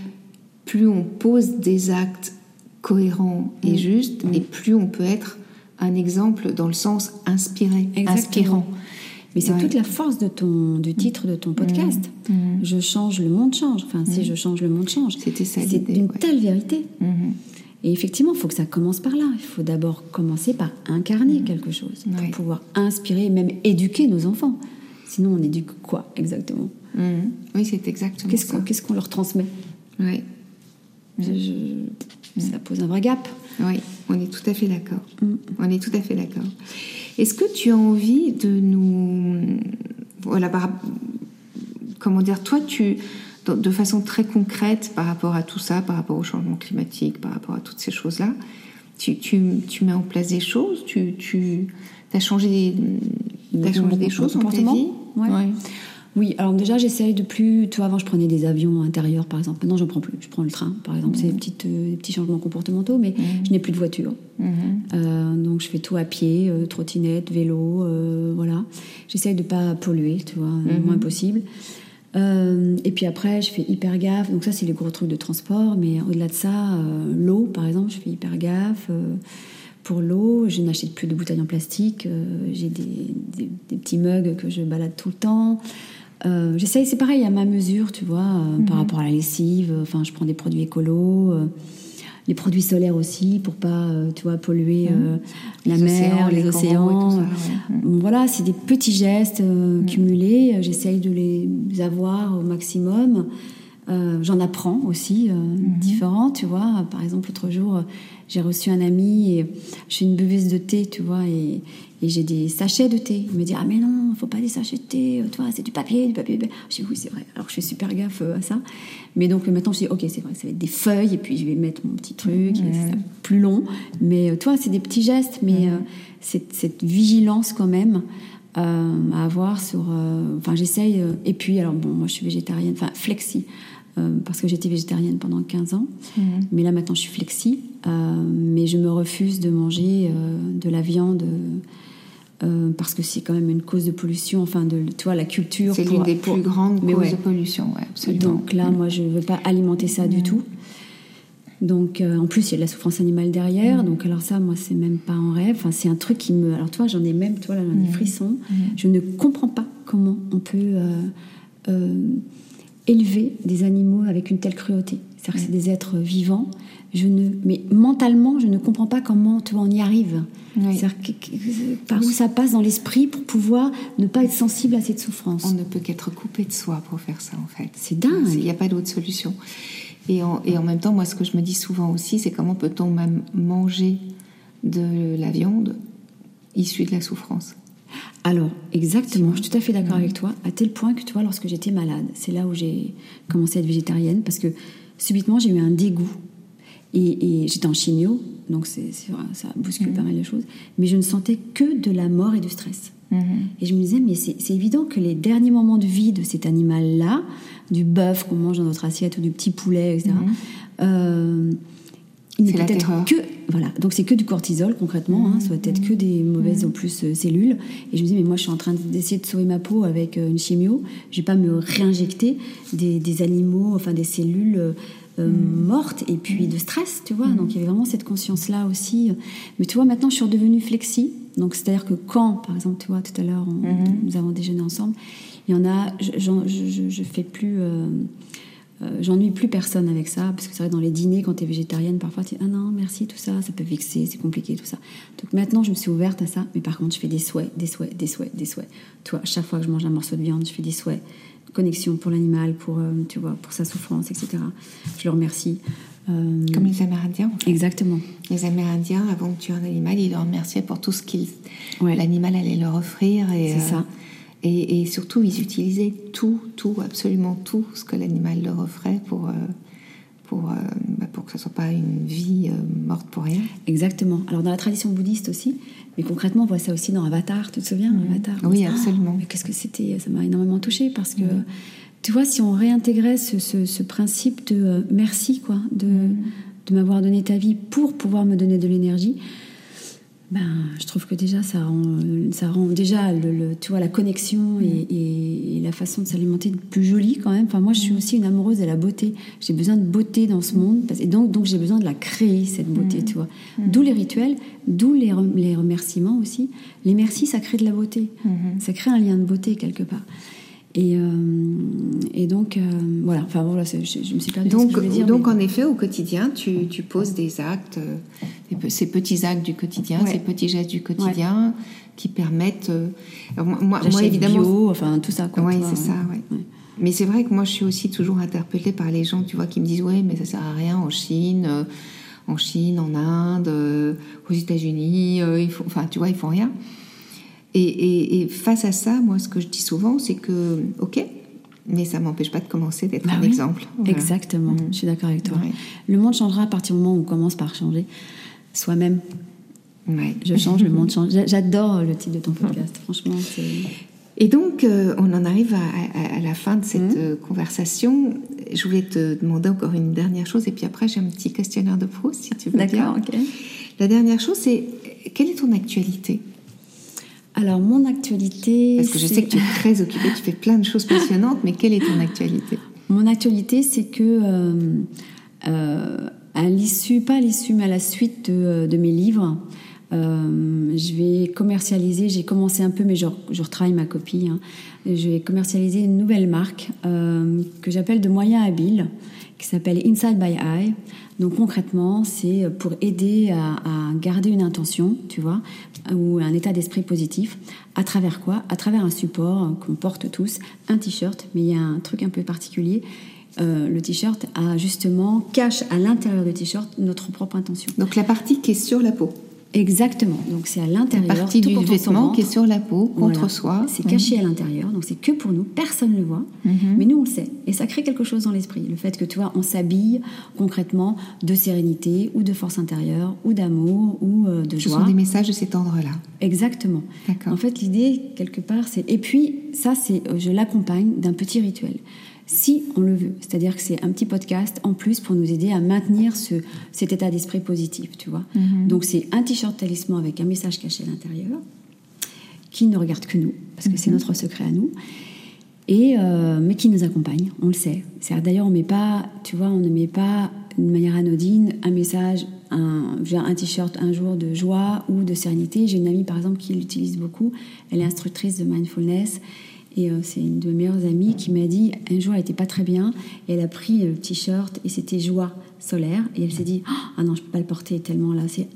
plus on pose des actes cohérents et Mm. justes, et plus on peut être un exemple dans le sens inspiré, Exactement. inspirant. Mais c'est Ouais. toute la force de ton, du titre de ton podcast. Je change, le monde change. Enfin, si je change, le monde change. C'était ça C'est l'idée, une ouais. telle vérité. Mhm. Et effectivement, il faut que ça commence par là. Il faut d'abord commencer par incarner quelque chose pour pouvoir inspirer et même éduquer nos enfants. Sinon, on éduque quoi exactement Mhm. Oui, c'est exactement Qu'est-ce ça. qu'on qu'est-ce qu'on leur transmet. Je- je- Ça pose un vrai gap. Oui, on est tout à fait d'accord. Mm. On est tout à fait d'accord. Est-ce que tu as envie de nous... Voilà, par- comment dire, toi, tu, de façon très concrète par rapport à tout ça, par rapport au changement climatique, par rapport à toutes ces choses-là, tu, tu, tu mets en place des choses, tu, tu as changé, des- t'as changé des choses dans ta vie? Ouais. Oui, alors déjà, j'essaye de plus. Tu vois, avant, je prenais des avions intérieurs, par exemple. Maintenant, j'en prends plus. Je prends le train, par exemple. C'est des, petites, euh, des petits changements comportementaux, mais je n'ai plus de voiture. Mhm. Euh, donc, je fais tout à pied, euh, trottinette, vélo, euh, voilà. J'essaye de pas polluer, tu vois, le moins possible. Et puis après, je fais hyper gaffe. Donc ça, c'est les gros trucs de transport. Mais au-delà de ça, l'eau, par exemple, je fais hyper gaffe. Pour l'eau, je n'achète plus de bouteilles en plastique. Euh, J'ai des, des- des petits mugs que je balade tout le temps. Euh, J'essaye, c'est pareil, à ma mesure, tu vois, euh, par rapport à la lessive. Enfin, je prends des produits écolos. euh, les produits solaires aussi pour pas tu vois polluer la Les mer océans, les, océans ça, ouais. Voilà c'est des petits gestes euh, cumulés j'essaye de les avoir au maximum j'en apprends aussi Mm-hmm. différents tu vois par exemple l'autre jour j'ai reçu un ami et je suis une buveuse de thé tu vois et, et j'ai des sachets de thé. Il me dit ah mais non faut pas des sachets de thé toi c'est du papier du papier je dis oui c'est vrai. Alors je fais super gaffe euh, à ça. Mais donc maintenant je dis ok c'est vrai ça va être des feuilles et puis je vais mettre mon petit truc et plus long. Mais euh, toi c'est des petits gestes mais euh, cette, cette vigilance quand même euh, à avoir sur euh, enfin j'essaye et puis alors bon moi je suis végétarienne enfin flexi euh, parce que j'étais végétarienne pendant 15 ans mais là maintenant je suis flexi euh, mais je me refuse de manger euh, de la viande parce que c'est quand même une cause de pollution enfin de tu vois la culture C'est l'une des pour- plus grandes Mais causes ouais. de pollution, ouais, absolument. donc là, moi, je ne veux pas alimenter ça du tout. Donc, euh, en plus, il y a de la souffrance animale derrière. Donc, alors ça, moi, c'est même pas en rêve. Enfin, c'est un truc qui me... Alors, toi, j'en ai même, toi, là, j'en ai des frissons. Je ne comprends pas comment on peut euh, euh, élever des animaux avec une telle cruauté. C'est-à-dire que c'est des êtres vivants. Je ne... Mais mentalement, je ne comprends pas comment, tu on y arrive. Que- par où ça passe dans l'esprit pour pouvoir ne pas être sensible à cette souffrance. On ne peut qu'être coupé de soi pour faire ça, en fait. C'est dingue. Il n'y a pas d'autre solution. Et en, et en même temps, moi, ce que je me dis souvent aussi, c'est comment peut-on même manger de la viande issue de la souffrance? Alors, exactement, je suis tout à fait d'accord avec toi, à tel point que, tu vois, lorsque j'étais malade, c'est là où j'ai commencé à être végétarienne, parce que subitement, j'ai eu un dégoût. Et, et j'étais en chimio, donc c'est, ça bouscule pas mal de choses, mais je ne sentais que de la mort et du stress. Et je me disais, mais c'est, évident que les derniers moments de vie de cet animal-là, du bœuf qu'on mange dans notre assiette ou du petit poulet, etc., euh, il n'est peut-être que voilà, donc c'est que du cortisol concrètement, hein, ça va être que des mauvaises en plus euh, cellules. Et je me dis mais moi je suis en train d'essayer de sauver ma peau avec euh, une chimio, je vais pas me réinjecter des, des animaux, enfin des cellules euh, euh, mortes et puis de stress, tu vois. Donc il y avait vraiment cette conscience là aussi. Mais tu vois maintenant je suis redevenue flexi, donc c'est à dire que quand par exemple tu vois tout à l'heure on- nous avons déjeuné ensemble, il y en a, je, je, je- je fais plus. euh, euh, J'ennuie plus personne avec ça, parce que c'est vrai, dans les dîners, quand tu es végétarienne, parfois tu dis Ah non, merci, tout ça, ça peut vexer, c'est compliqué, tout ça. Donc maintenant, je me suis ouverte à ça, mais par contre, je fais des souhaits, des souhaits, des souhaits, des souhaits. Tu vois, chaque fois que je mange un morceau de viande, je fais des souhaits. Connexion pour l'animal, pour, euh, tu vois, pour sa souffrance, etc. Je le remercie. Euh, Comme les Amérindiens. en fait. Exactement. Les Amérindiens, avant de tuer un animal, ils le remerciaient pour tout ce qu'il Ouais. l'animal allait leur offrir. Et, C'est ça. Et, et surtout, ils utilisaient tout, tout, absolument tout ce que l'animal leur offrait pour, euh, pour, euh, bah, pour que ce ne soit pas une vie euh, morte pour rien. Exactement. Alors dans la tradition bouddhiste aussi, mais concrètement on voit ça aussi dans Avatar, tu te souviens Avatar? Oui, absolument. Ah, mais qu'est-ce que c'était? Ça m'a énormément touchée parce que tu vois, si on réintégrait ce, ce- ce principe de euh, merci, quoi, de, de m'avoir donné ta vie pour pouvoir me donner de l'énergie, ben, je trouve que déjà ça rend, ça rend déjà le, le- tu vois, la connexion et, et- et la façon de s'alimenter plus jolie quand même. Enfin, moi, je suis aussi une amoureuse de la beauté. J'ai besoin de beauté dans ce monde et donc, donc j'ai besoin de la créer cette beauté, tu vois. D'où les rituels, d'où les, les remerciements aussi. Les merci, ça crée de la beauté. Ça crée un lien de beauté quelque part. Et, euh, et donc, euh, voilà. Enfin, voilà, je, je me suis perdue dans ce Donc, que je dire. donc mais- en effet, au quotidien, tu, tu poses des actes, euh, des ces petits actes du quotidien, Ouais. ces petits gestes du quotidien qui permettent. euh, moi, évidemment, bio, enfin tout ça. Oui, c'est ça. Ouais. Mais c'est vrai que moi, je suis aussi toujours interpellée par les gens, tu vois, qui me disent, ouais, mais ça sert à rien en Chine, en Chine, en Inde, euh, aux États-Unis, euh, ils font, enfin, tu vois, ils font rien. Et, et- et face à ça, moi, ce que je dis souvent, c'est que, ok, mais ça m'empêche pas de commencer d'être Bah un oui, exemple. Voilà. Exactement, je suis d'accord avec toi. Ouais. Le monde changera à partir du moment où on commence par changer soi-même. Ouais. Je change, le monde change. J'a- J'adore le titre de ton podcast, franchement. Et donc, euh, on en arrive à, à- à la fin de cette Mhm. euh, conversation. Je voulais te demander encore une dernière chose, et puis après, j'ai un petit questionnaire de Proust, si tu veux. D'accord, ok. La dernière chose, c'est quelle est ton actualité? Alors, mon actualité. Parce que je sais que tu es très occupée, tu fais plein de choses passionnantes, mais quelle est ton actualité? Mon actualité, c'est que euh, euh, à l'issue, pas à l'issue, mais à la suite de, de mes livres, euh, je vais commercialiser. J'ai commencé un peu, mais je, je retravaille ma copie. hein. Je vais commercialiser une nouvelle marque euh, que j'appelle de moyens habiles, qui s'appelle Inside by Eye. Donc concrètement, c'est pour aider à, garder une intention, tu vois, ou un état d'esprit positif. À travers quoi? À travers un support qu'on porte tous, un t-shirt, mais il y a un truc un peu particulier. Euh, le t-shirt a justement cache à l'intérieur du t-shirt notre propre intention. Donc la partie qui est sur la peau. Exactement. Donc c'est à l'intérieur. partie tout du vêtement ventre. qui est sur la peau, contre Voilà. soi. C'est Mhm. caché à l'intérieur, donc c'est que pour nous, personne ne le voit, mais nous on le sait. Et ça crée quelque chose dans l'esprit. Le fait que tu vois, on s'habille concrètement de sérénité ou de force intérieure ou d'amour ou euh, de Ce joie. sont des messages de cet ordre-là. Exactement. En fait, l'idée, quelque part, c'est. Et puis, ça, c'est. euh, Je l'accompagne d'un petit rituel. Si on le veut. C'est-à-dire que c'est un petit podcast en plus pour nous aider à maintenir ce, cet état d'esprit positif, tu vois. Donc, c'est un t-shirt talisman avec un message caché à l'intérieur qui ne regarde que nous, parce que c'est notre secret à nous. Et, euh, mais qui nous accompagne, on le sait. C'est- D'ailleurs, on met pas, tu vois, on ne met pas d'une manière anodine un message, un, un t-shirt un jour de joie ou de sérénité. J'ai une amie, par exemple, qui l'utilise beaucoup. Elle est instructrice de mindfulness. Et euh, c'est une de mes meilleures amies qui m'a dit, un jour, elle était pas très bien. Et elle a pris le t-shirt et c'était joie solaire. Et elle s'est dit, ah non, je peux pas le porter tellement là. C'est,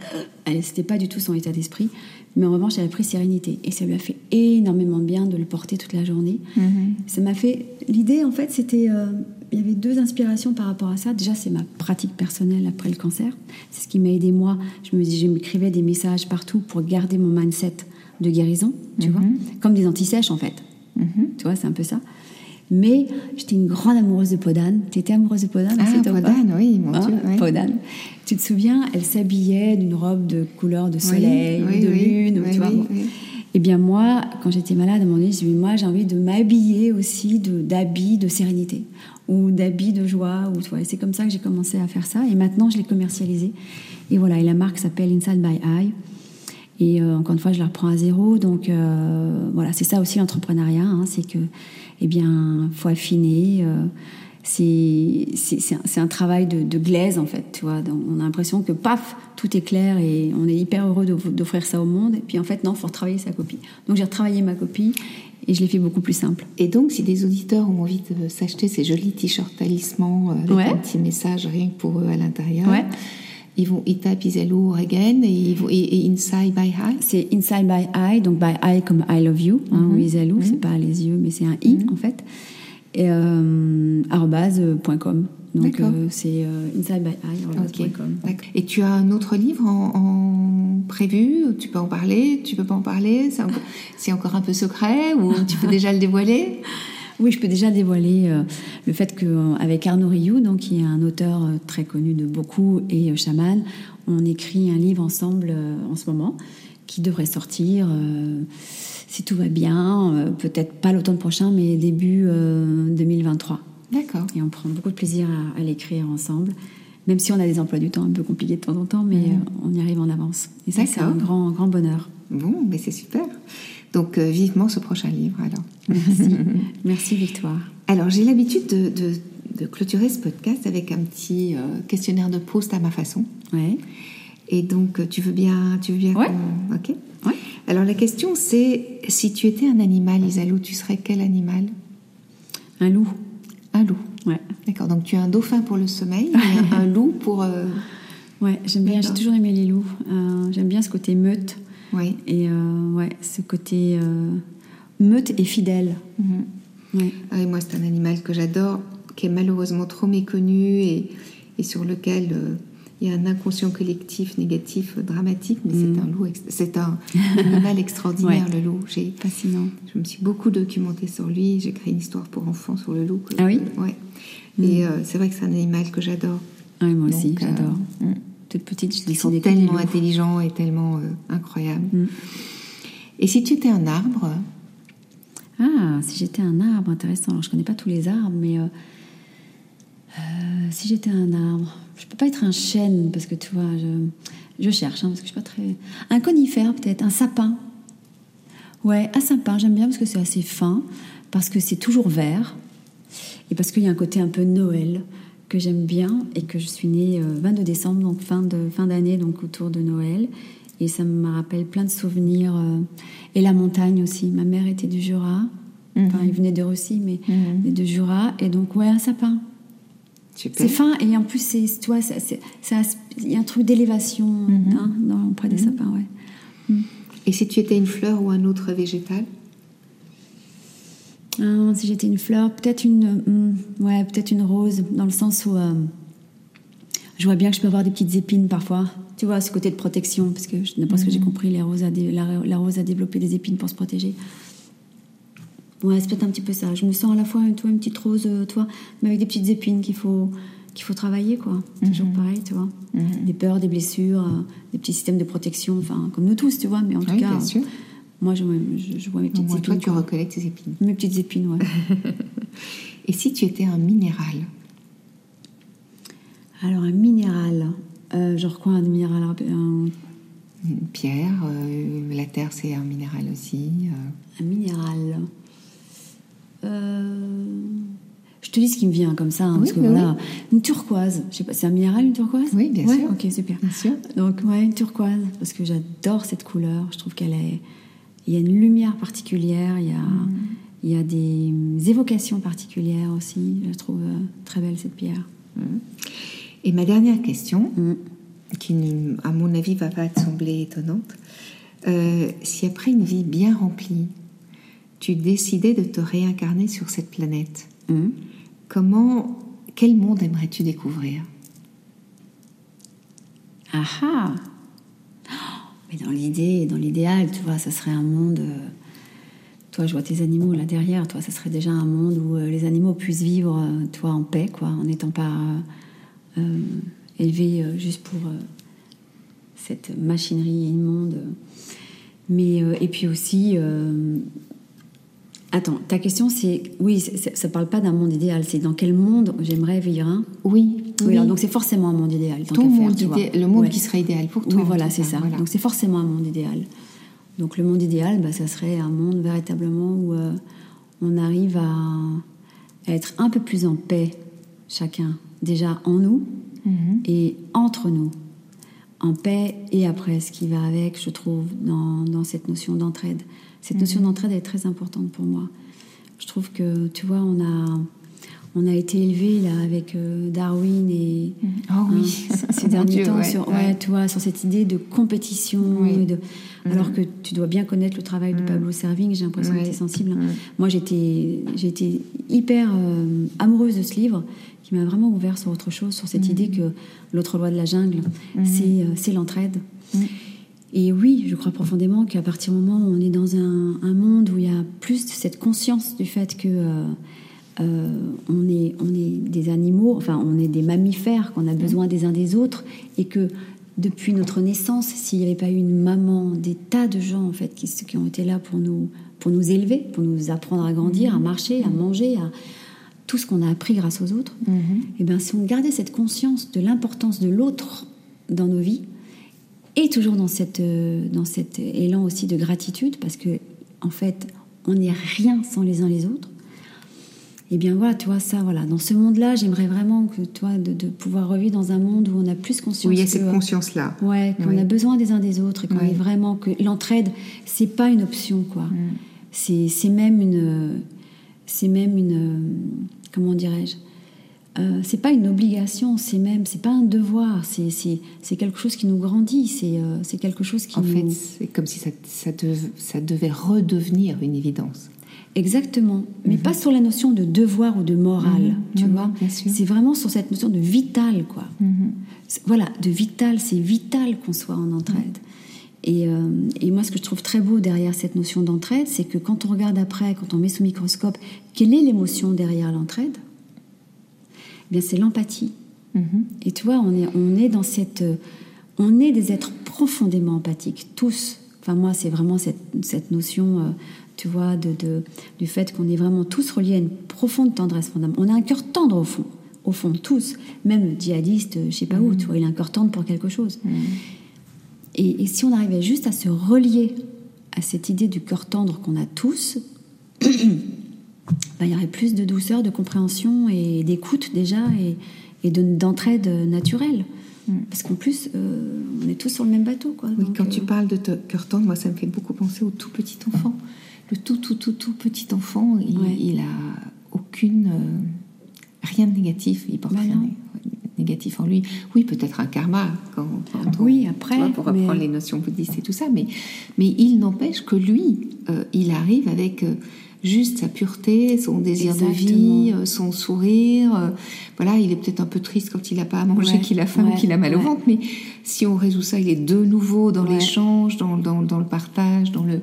elle, c'était pas du tout son état d'esprit. Mais en revanche, elle a pris sérénité. Et ça lui a fait énormément de bien de le porter toute la journée. Ça m'a fait. L'idée, en fait, c'était. euh, il y avait deux inspirations par rapport à ça. Déjà, c'est ma pratique personnelle après le cancer. C'est ce qui m'a aidé moi. Je me dis, je m'écrivais des messages partout pour garder mon mindset de guérison, tu vois, comme des antisèches en fait. Tu vois, c'est un peu ça. Mais j'étais une grande amoureuse de Podane. Tu étais amoureuse de Podane Ah, Podane, oui, mon Hein, Dieu. ouais. Podane. Tu te souviens, elle s'habillait d'une robe de couleur de soleil, oui, de oui, lune, oui, tu vois. oui, bon. oui. Eh bien moi, quand j'étais malade, à un moment donné, j'ai dit, moi j'ai envie de m'habiller aussi d'habits de, sérénité ou d'habits de joie. Ou, c'est comme ça que j'ai commencé à faire ça. Et maintenant, je l'ai commercialisé. Et voilà, et la marque s'appelle Inside by Eye. Et euh, encore une fois, je la reprends à zéro. Donc euh, voilà, c'est ça aussi l'entrepreneuriat. Hein, c'est que, eh bien, faut affiner. Euh, c'est un, travail de, glaise en fait, tu vois. on a l'impression que paf, tout est clair et on est hyper heureux d'offrir ça au monde. Et puis en fait, non, faut retravailler sa copie. Donc j'ai retravaillé ma copie et je l'ai fait beaucoup plus simple. Et donc, si des auditeurs ont envie de s'acheter ces jolis t-shirts talismans euh, avec un petit message rien que pour eux à l'intérieur. Ils vont, ils tapent Isalo Again et, ils vont, et, Inside by Eye. C'est Inside by Eye, donc by Eye comme I love you, hein, mm -hmm. c'est pas les yeux, mais c'est un i mhm. en fait. Et euh, arrobase.com. Donc euh, c'est euh, inside by Et tu as un autre livre en, prévu? Tu peux en parler? Tu peux pas en parler? C'est encore un peu secret ou tu peux déjà le dévoiler? oui, je peux déjà dévoiler le fait qu'avec Arnaud Rioux, donc, qui est un auteur très connu de beaucoup, et chaman, on écrit un livre ensemble en ce moment qui devrait sortir si tout va bien, euh, peut-être pas l'automne prochain, mais début 2023. Euh, D'accord. Et on prend beaucoup de plaisir à, l'écrire ensemble, même si on a des emplois du temps un peu compliqués de temps en temps, mais euh, on y arrive en avance. Et ça, c'est un grand, grand bonheur. Bon, mais c'est super. Donc, vivement ce prochain livre, alors. Merci. Merci, Victoire. Alors, j'ai l'habitude de, de, clôturer ce podcast avec un petit questionnaire de post à ma façon. Ouais. Et donc, tu veux bien, tu veux bien ouais. Ok. Alors la question c'est, si tu étais un animal, Isalou, tu serais quel animal? Un loup. Un loup. Ouais. D'accord, donc tu as un dauphin pour le sommeil et un, loup pour... Euh, ouais, j'aime bien, j'ai toujours aimé les loups. Euh, j'aime bien ce côté meute. Oui. Et euh, ouais, ce côté meute et fidèle. Mhm. Ah, et moi c'est un animal que j'adore, qui est malheureusement trop méconnu et, et sur lequel il y a un inconscient collectif négatif dramatique, mais c'est mm. un loup, c'est un animal extraordinaire, le loup. J'ai, Fascinant. Je me suis beaucoup documentée sur lui. J'ai créé une histoire pour enfants sur le loup. Ah oui. Ouais. Et mm. euh, c'est vrai que c'est un animal que j'adore. Ah moi aussi, j'adore. Euh, mm. Toute petite, je Ils sont tellement intelligents et tellement euh, incroyables. Et si tu étais un arbre? Ah, si j'étais un arbre, intéressant. Alors, je connais pas tous les arbres, mais si j'étais un arbre, je peux pas être un chêne parce que tu vois, je, cherche hein, parce que je suis pas très. Un conifère peut-être, un sapin. Ouais, un sapin, j'aime bien parce que c'est assez fin, parce que c'est toujours vert et parce qu'il y a un côté un peu Noël que j'aime bien et que je suis née 22 euh, décembre, donc fin de fin d'année, donc autour de Noël. Et ça me rappelle plein de souvenirs. Euh, et la montagne aussi. Ma mère était du Jura. Enfin, mhm. il venait de Russie, mais mhm. de Jura. Et donc, ouais, un sapin. C'est fin et en plus, c'est, toi, il y a un truc d'élévation mhm. hein, auprès des mhm. sapins. Ouais. Et si tu étais une fleur ou un autre végétal? Ah, Si j'étais une fleur, peut-être une, mm, ouais, peut-être une rose, dans le sens où euh, je vois bien que je peux avoir des petites épines parfois. Tu vois, ce côté de protection, parce que d'après ce que j'ai mhm. compris, les roses la, rose a développé des épines pour se protéger. Ouais, c'est peut-être un petit peu ça. Je me sens à la fois toi, une petite rose, euh, toi, mais avec des petites épines qu'il faut, qu'il faut travailler, quoi. Mhm. Toujours pareil, tu vois. Mhm. Des peurs, des blessures, euh, des petits systèmes de protection, enfin, comme nous tous, tu vois. Mais en tout cas, moi, je, je, vois mes petites épines. Toi, tu reconnais tes épines. Mes petites épines, ouais. Et si tu étais un minéral Alors, un minéral, euh, genre quoi, un minéral Une pierre, la terre, c'est un minéral aussi. Un minéral. Euh, je te dis ce qui me vient comme ça, hein, parce que voilà, une turquoise. Je sais pas, c'est un minéral une turquoise? Oui, bien ouais, sûr. Ok, super. Bien sûr. Donc ouais, une turquoise, parce que j'adore cette couleur. Je trouve qu'elle est, il y a une lumière particulière, il y a, mm. il y a des évocations particulières aussi. Je trouve euh, très belle cette pierre. Mm. Et ma dernière question, mm. qui à mon avis va pas te sembler étonnante, euh, si après une vie bien remplie, tu décidais de te réincarner sur cette planète, comment, quel monde aimerais-tu découvrir? Ah ah Dans l'idée, dans l'idéal, tu vois, ça serait un monde. Euh, toi, je vois tes animaux là derrière. Toi, ça serait déjà un monde où euh, les animaux puissent vivre, euh, toi, en paix, quoi, en n'étant pas élevés juste pour cette machinerie immonde Mais, et puis aussi, attends, ta question c'est, oui, c'est- ça parle pas d'un monde idéal, c'est dans quel monde j'aimerais vivre un Oui, Oui, oui. alors donc c'est forcément un monde idéal. tant ton faire, le monde Ouais. qui serait idéal pour toi. Oui, voilà, c'est ça. voilà. Donc c'est forcément un monde idéal. Donc le monde idéal, bah, ça serait un monde véritablement où euh, on arrive à, à être un peu plus en paix, chacun, déjà en nous Mhm. et entre nous. En paix et après, ce qui va avec, je trouve, dans, dans cette notion d'entraide. Cette notion Mhm. d'entraide est très importante pour moi. Je trouve que, tu vois, on a, on a été élevés là avec euh, Darwin et Oh oui, Hein, ces derniers Dieu, temps ouais, sur, ouais. vois, sur cette idée de compétition. Oui. et de- alors que tu dois bien connaître le travail de Pablo Servigne, j'ai l'impression que tu es sensible. Mm. Moi, j'étais été hyper euh, amoureuse de ce livre qui m'a vraiment ouvert sur autre chose, sur cette idée que l'autre loi de la jungle, c'est euh, c'est l'entraide. Et oui, je crois profondément qu'à partir du moment où on est dans un, un monde où il y a plus de cette conscience du fait que euh, on, est, on est des animaux, enfin on est des mammifères, qu'on a besoin des uns des autres, et que depuis notre naissance, s'il n'y avait pas eu une maman, des tas de gens en fait qui, qui ont été là pour nous, pour nous élever, pour nous apprendre à grandir, à marcher, à manger, à tout ce qu'on a appris grâce aux autres, et bien si on gardait cette conscience de l'importance de l'autre dans nos vies, et toujours dans, cette, euh, dans cet élan aussi de gratitude, parce que en fait, on n'est rien sans les uns les autres. Et bien voilà, tu vois, ça, voilà. Dans ce monde-là, j'aimerais vraiment que, toi, de, de pouvoir revivre dans un monde où on a plus conscience. Oui, il y a cette conscience-là. Ouais, qu'on Oui. a besoin des uns des autres et qu'on est vraiment que l'entraide, c'est pas une option quoi. Mm. C'est c'est même une, c'est même une, comment dirais-je, euh, c'est pas une obligation, c'est même, c'est pas un devoir, c'est c'est c'est quelque chose qui nous grandit, c'est euh, c'est quelque chose qui En nous fait, c'est comme si ça, ça, dev- ça devait redevenir une évidence. Exactement, mais pas sur la notion de devoir ou de morale, Mhm. tu Non, vois. C'est vraiment sur cette notion de vital, quoi. Voilà, de vital, c'est vital qu'on soit en entraide. Et, euh, et moi, ce que je trouve très beau derrière cette notion d'entraide, c'est que quand on regarde après, quand on met sous microscope, quelle est l'émotion derrière l'entraide? Eh bien, c'est l'empathie. Et tu vois, on est, on est dans cette. euh, On est des êtres profondément empathiques, tous. Enfin, moi, c'est vraiment cette, cette notion, euh, tu vois, de, de- du fait qu'on est vraiment tous reliés à une profonde tendresse fondamentale. On a un cœur tendre au fond, au fond, tous. Même le djihadiste, euh, je sais pas où, tu vois, il a un cœur tendre pour quelque chose. Et, et si on arrivait juste à se relier à cette idée du cœur tendre qu'on a tous, ben, il y aurait plus de douceur, de compréhension et d'écoute déjà et, et de- d'entraide naturelle. Parce qu'en plus, euh, on est tous sur le même bateau. Quoi. Oui, Donc, quand euh, tu parles de te- cœur tendre, moi, ça me fait beaucoup penser au tout petit enfant. Le tout, tout, tout, tout petit enfant, il, Ouais. il a aucune. euh, rien de négatif. Il porte Bah rien négatif en lui. Oui, peut-être un karma, quand, quand on- Oui, après, vois, pour reprendre mais- les notions bouddhistes et tout ça, mais, mais il n'empêche que lui, euh, il arrive avec. euh, Juste sa pureté, son désir de vie, euh, son sourire. voilà, il est peut-être un peu triste quand il n'a pas à manger, Ouais, qu'il a faim, ouais, qu'il a mal au ventre, mais si on résout ça, il est de nouveau dans l'échange, dans, dans, dans le partage, dans le.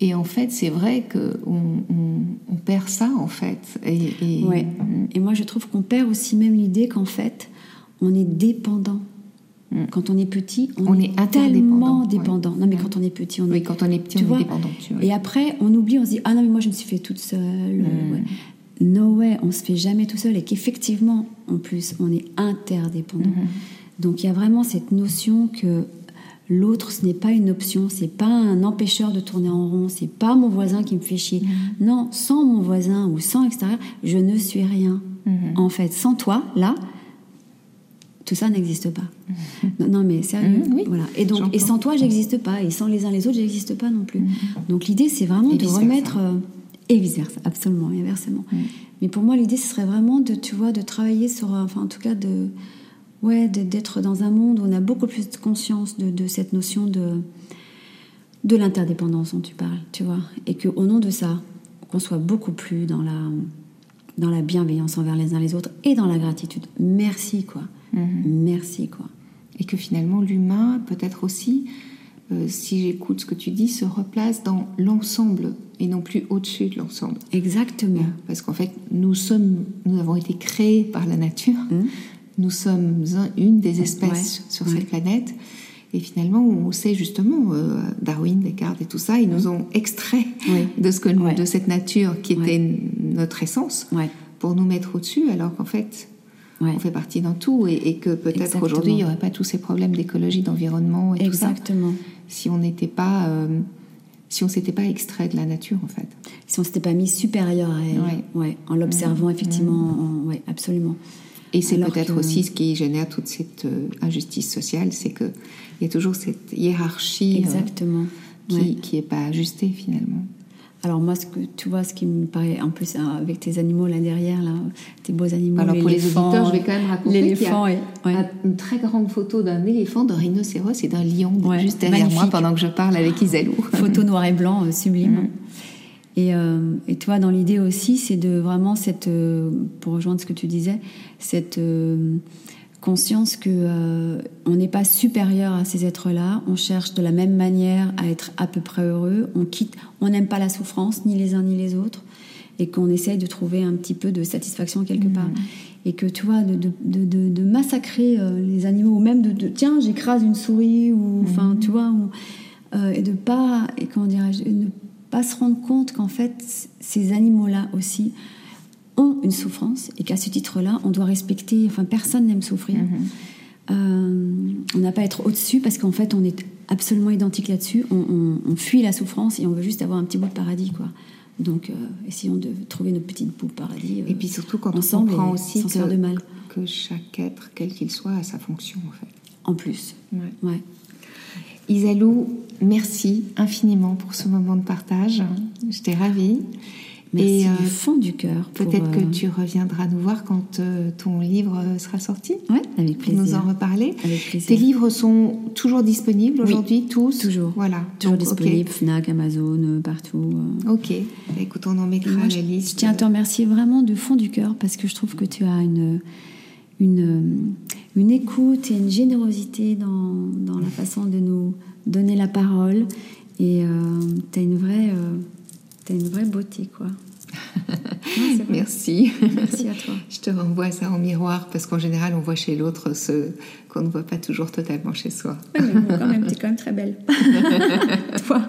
Et en fait, c'est vrai que on, on, on perd ça en fait. Et, et- Ouais. Et moi, je trouve qu'on perd aussi même l'idée qu'en fait, on est dépendant. Quand on est petit, on, Mm. On est, est tellement ouais. dépendant. Non, mais Ouais. quand on est petit, on Oui, est. quand on est petit, tu on vois est dépendant. Tu vois. Et après, on oublie, on se dit ah non mais moi je me suis fait toute seule. Mm. ouais. No way, on se fait jamais tout seul et qu'effectivement, en plus, on est interdépendant. Mm-hmm. Donc il y a vraiment cette notion que l'autre, ce n'est pas une option, c'est pas un empêcheur de tourner en rond, c'est pas mon voisin qui me fait chier. Mm-hmm. Non, sans mon voisin ou sans extérieur, je ne suis rien. Mm-hmm. En fait, sans toi, là, tout ça n'existe pas. Non, non, mais sérieux. Oui, voilà. Et donc, et sans toi, j'existe pas. Et sans les uns les autres, j'existe pas non plus. Donc l'idée, c'est vraiment. Et de remettre euh, et vice versa, absolument, et inversement. Mhm. Mais pour moi, l'idée, ce serait vraiment de, tu vois, de travailler sur, euh, enfin, en tout cas, de, ouais, d'être dans un monde où on a beaucoup plus de conscience de, de cette notion de, de l'interdépendance dont tu parles, tu vois, et que au nom de ça, qu'on soit beaucoup plus dans la, dans la bienveillance envers les uns les autres et dans la gratitude. Merci, quoi. Merci, quoi. Et que finalement, l'humain, peut-être aussi, euh, si j'écoute ce que tu dis, se replace dans l'ensemble et non plus au-dessus de l'ensemble. Exactement. Parce qu'en fait, nous sommes, nous avons été créés par la nature. Mm. Nous sommes un- une des espèces Ouais, sur ouais. cette planète. Et finalement, on sait justement, euh, Darwin, Descartes et tout ça, ils nous ont extrait de, ce que de cette nature qui était notre essence pour nous mettre au-dessus, alors qu'en fait, on fait partie d'un tout et, que peut-être aujourd'hui, il n'y aurait pas tous ces problèmes d'écologie, d'environnement et Exactement. tout ça. Si on n'était pas... Euh, si on s'était pas extrait de la nature en fait. Si on s'était pas mis supérieur à elle, ouais. en l'observant effectivement, oui, absolument. Et c'est peut-être aussi ce qui génère toute cette euh, injustice sociale, c'est qu'il y a toujours cette hiérarchie euh, Exactement. qui n'est pas ajustée finalement. Alors moi, ce que tu vois, ce qui me paraît en plus hein, avec tes animaux là derrière, là, tes beaux animaux. Alors pour les auditeurs, je vais quand même raconter l'éléphant y a une très grande photo d'un éléphant, d'un rhinocéros et d'un lion juste derrière moi pendant que je parle avec Isalou. Photo noir et blanc, euh, sublime. Mm. Et, euh, et, tu vois, dans l'idée aussi, c'est de vraiment cette, euh, pour rejoindre ce que tu disais, cette euh, conscience que on n'est pas supérieur à ces êtres-là. On cherche de la même manière à être à peu près heureux. On quitte, on n'aime pas la souffrance, ni les uns ni les autres, et qu'on essaye de trouver un petit peu de satisfaction quelque mmh. part. Et que tu vois, de, de, de, de massacrer les animaux, ou même de, tiens, j'écrase une souris, ou enfin, mmh. tu vois, et de pas, et comment dirais-je, pas se rendre compte qu'en fait, ces animaux-là aussi ont une souffrance et qu'à ce titre-là, on doit respecter, enfin, personne n'aime souffrir. Mhm. Euh, on n'a pas à être au-dessus parce qu'en fait, on est absolument identique là-dessus. On, fuit la souffrance et on veut juste avoir un petit bout de paradis, quoi. Donc, euh, essayons de trouver notre petite bout de paradis. et puis surtout quand on comprend aussi que, de mal. que chaque être, quel qu'il soit, a sa fonction, en fait. En plus. Ouais. ouais. Isalou, merci infiniment pour ce moment de partage. J'étais ravie. Merci Et, du euh, fond du cœur. Peut-être que euh, tu reviendras nous voir quand euh, ton livre sera sorti. Oui, avec plaisir. Pour nous en reparler. Avec plaisir. Tes livres sont toujours disponibles aujourd'hui, tous? Toujours. Voilà. Toujours disponibles, Fnac, Amazon, partout. Ok. Écoute, on en mettra Moi, la liste. Je tiens à te remercier vraiment du fond du cœur parce que je trouve que tu as une une, une écoute et une générosité dans, dans, la façon de nous donner la parole. Et euh, tu as, une vraie, euh, as une vraie beauté, quoi. Merci. Merci à toi. Je te renvoie ça en miroir parce qu'en général, on voit chez l'autre ce qu'on ne voit pas toujours totalement chez soi. Mais bon, quand même, tu es quand même très belle. toi.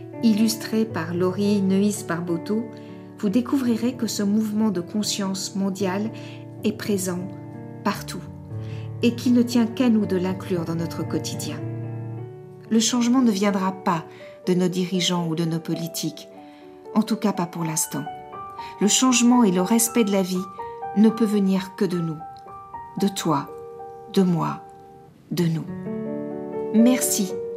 illustré par Laurie Neuis Barboteau, vous découvrirez que ce mouvement de conscience mondiale est présent partout et qu'il ne tient qu'à nous de l'inclure dans notre quotidien. Le changement ne viendra pas de nos dirigeants ou de nos politiques, en tout cas pas pour l'instant. Le changement et le respect de la vie ne peut venir que de nous, de toi, de moi, de nous. Merci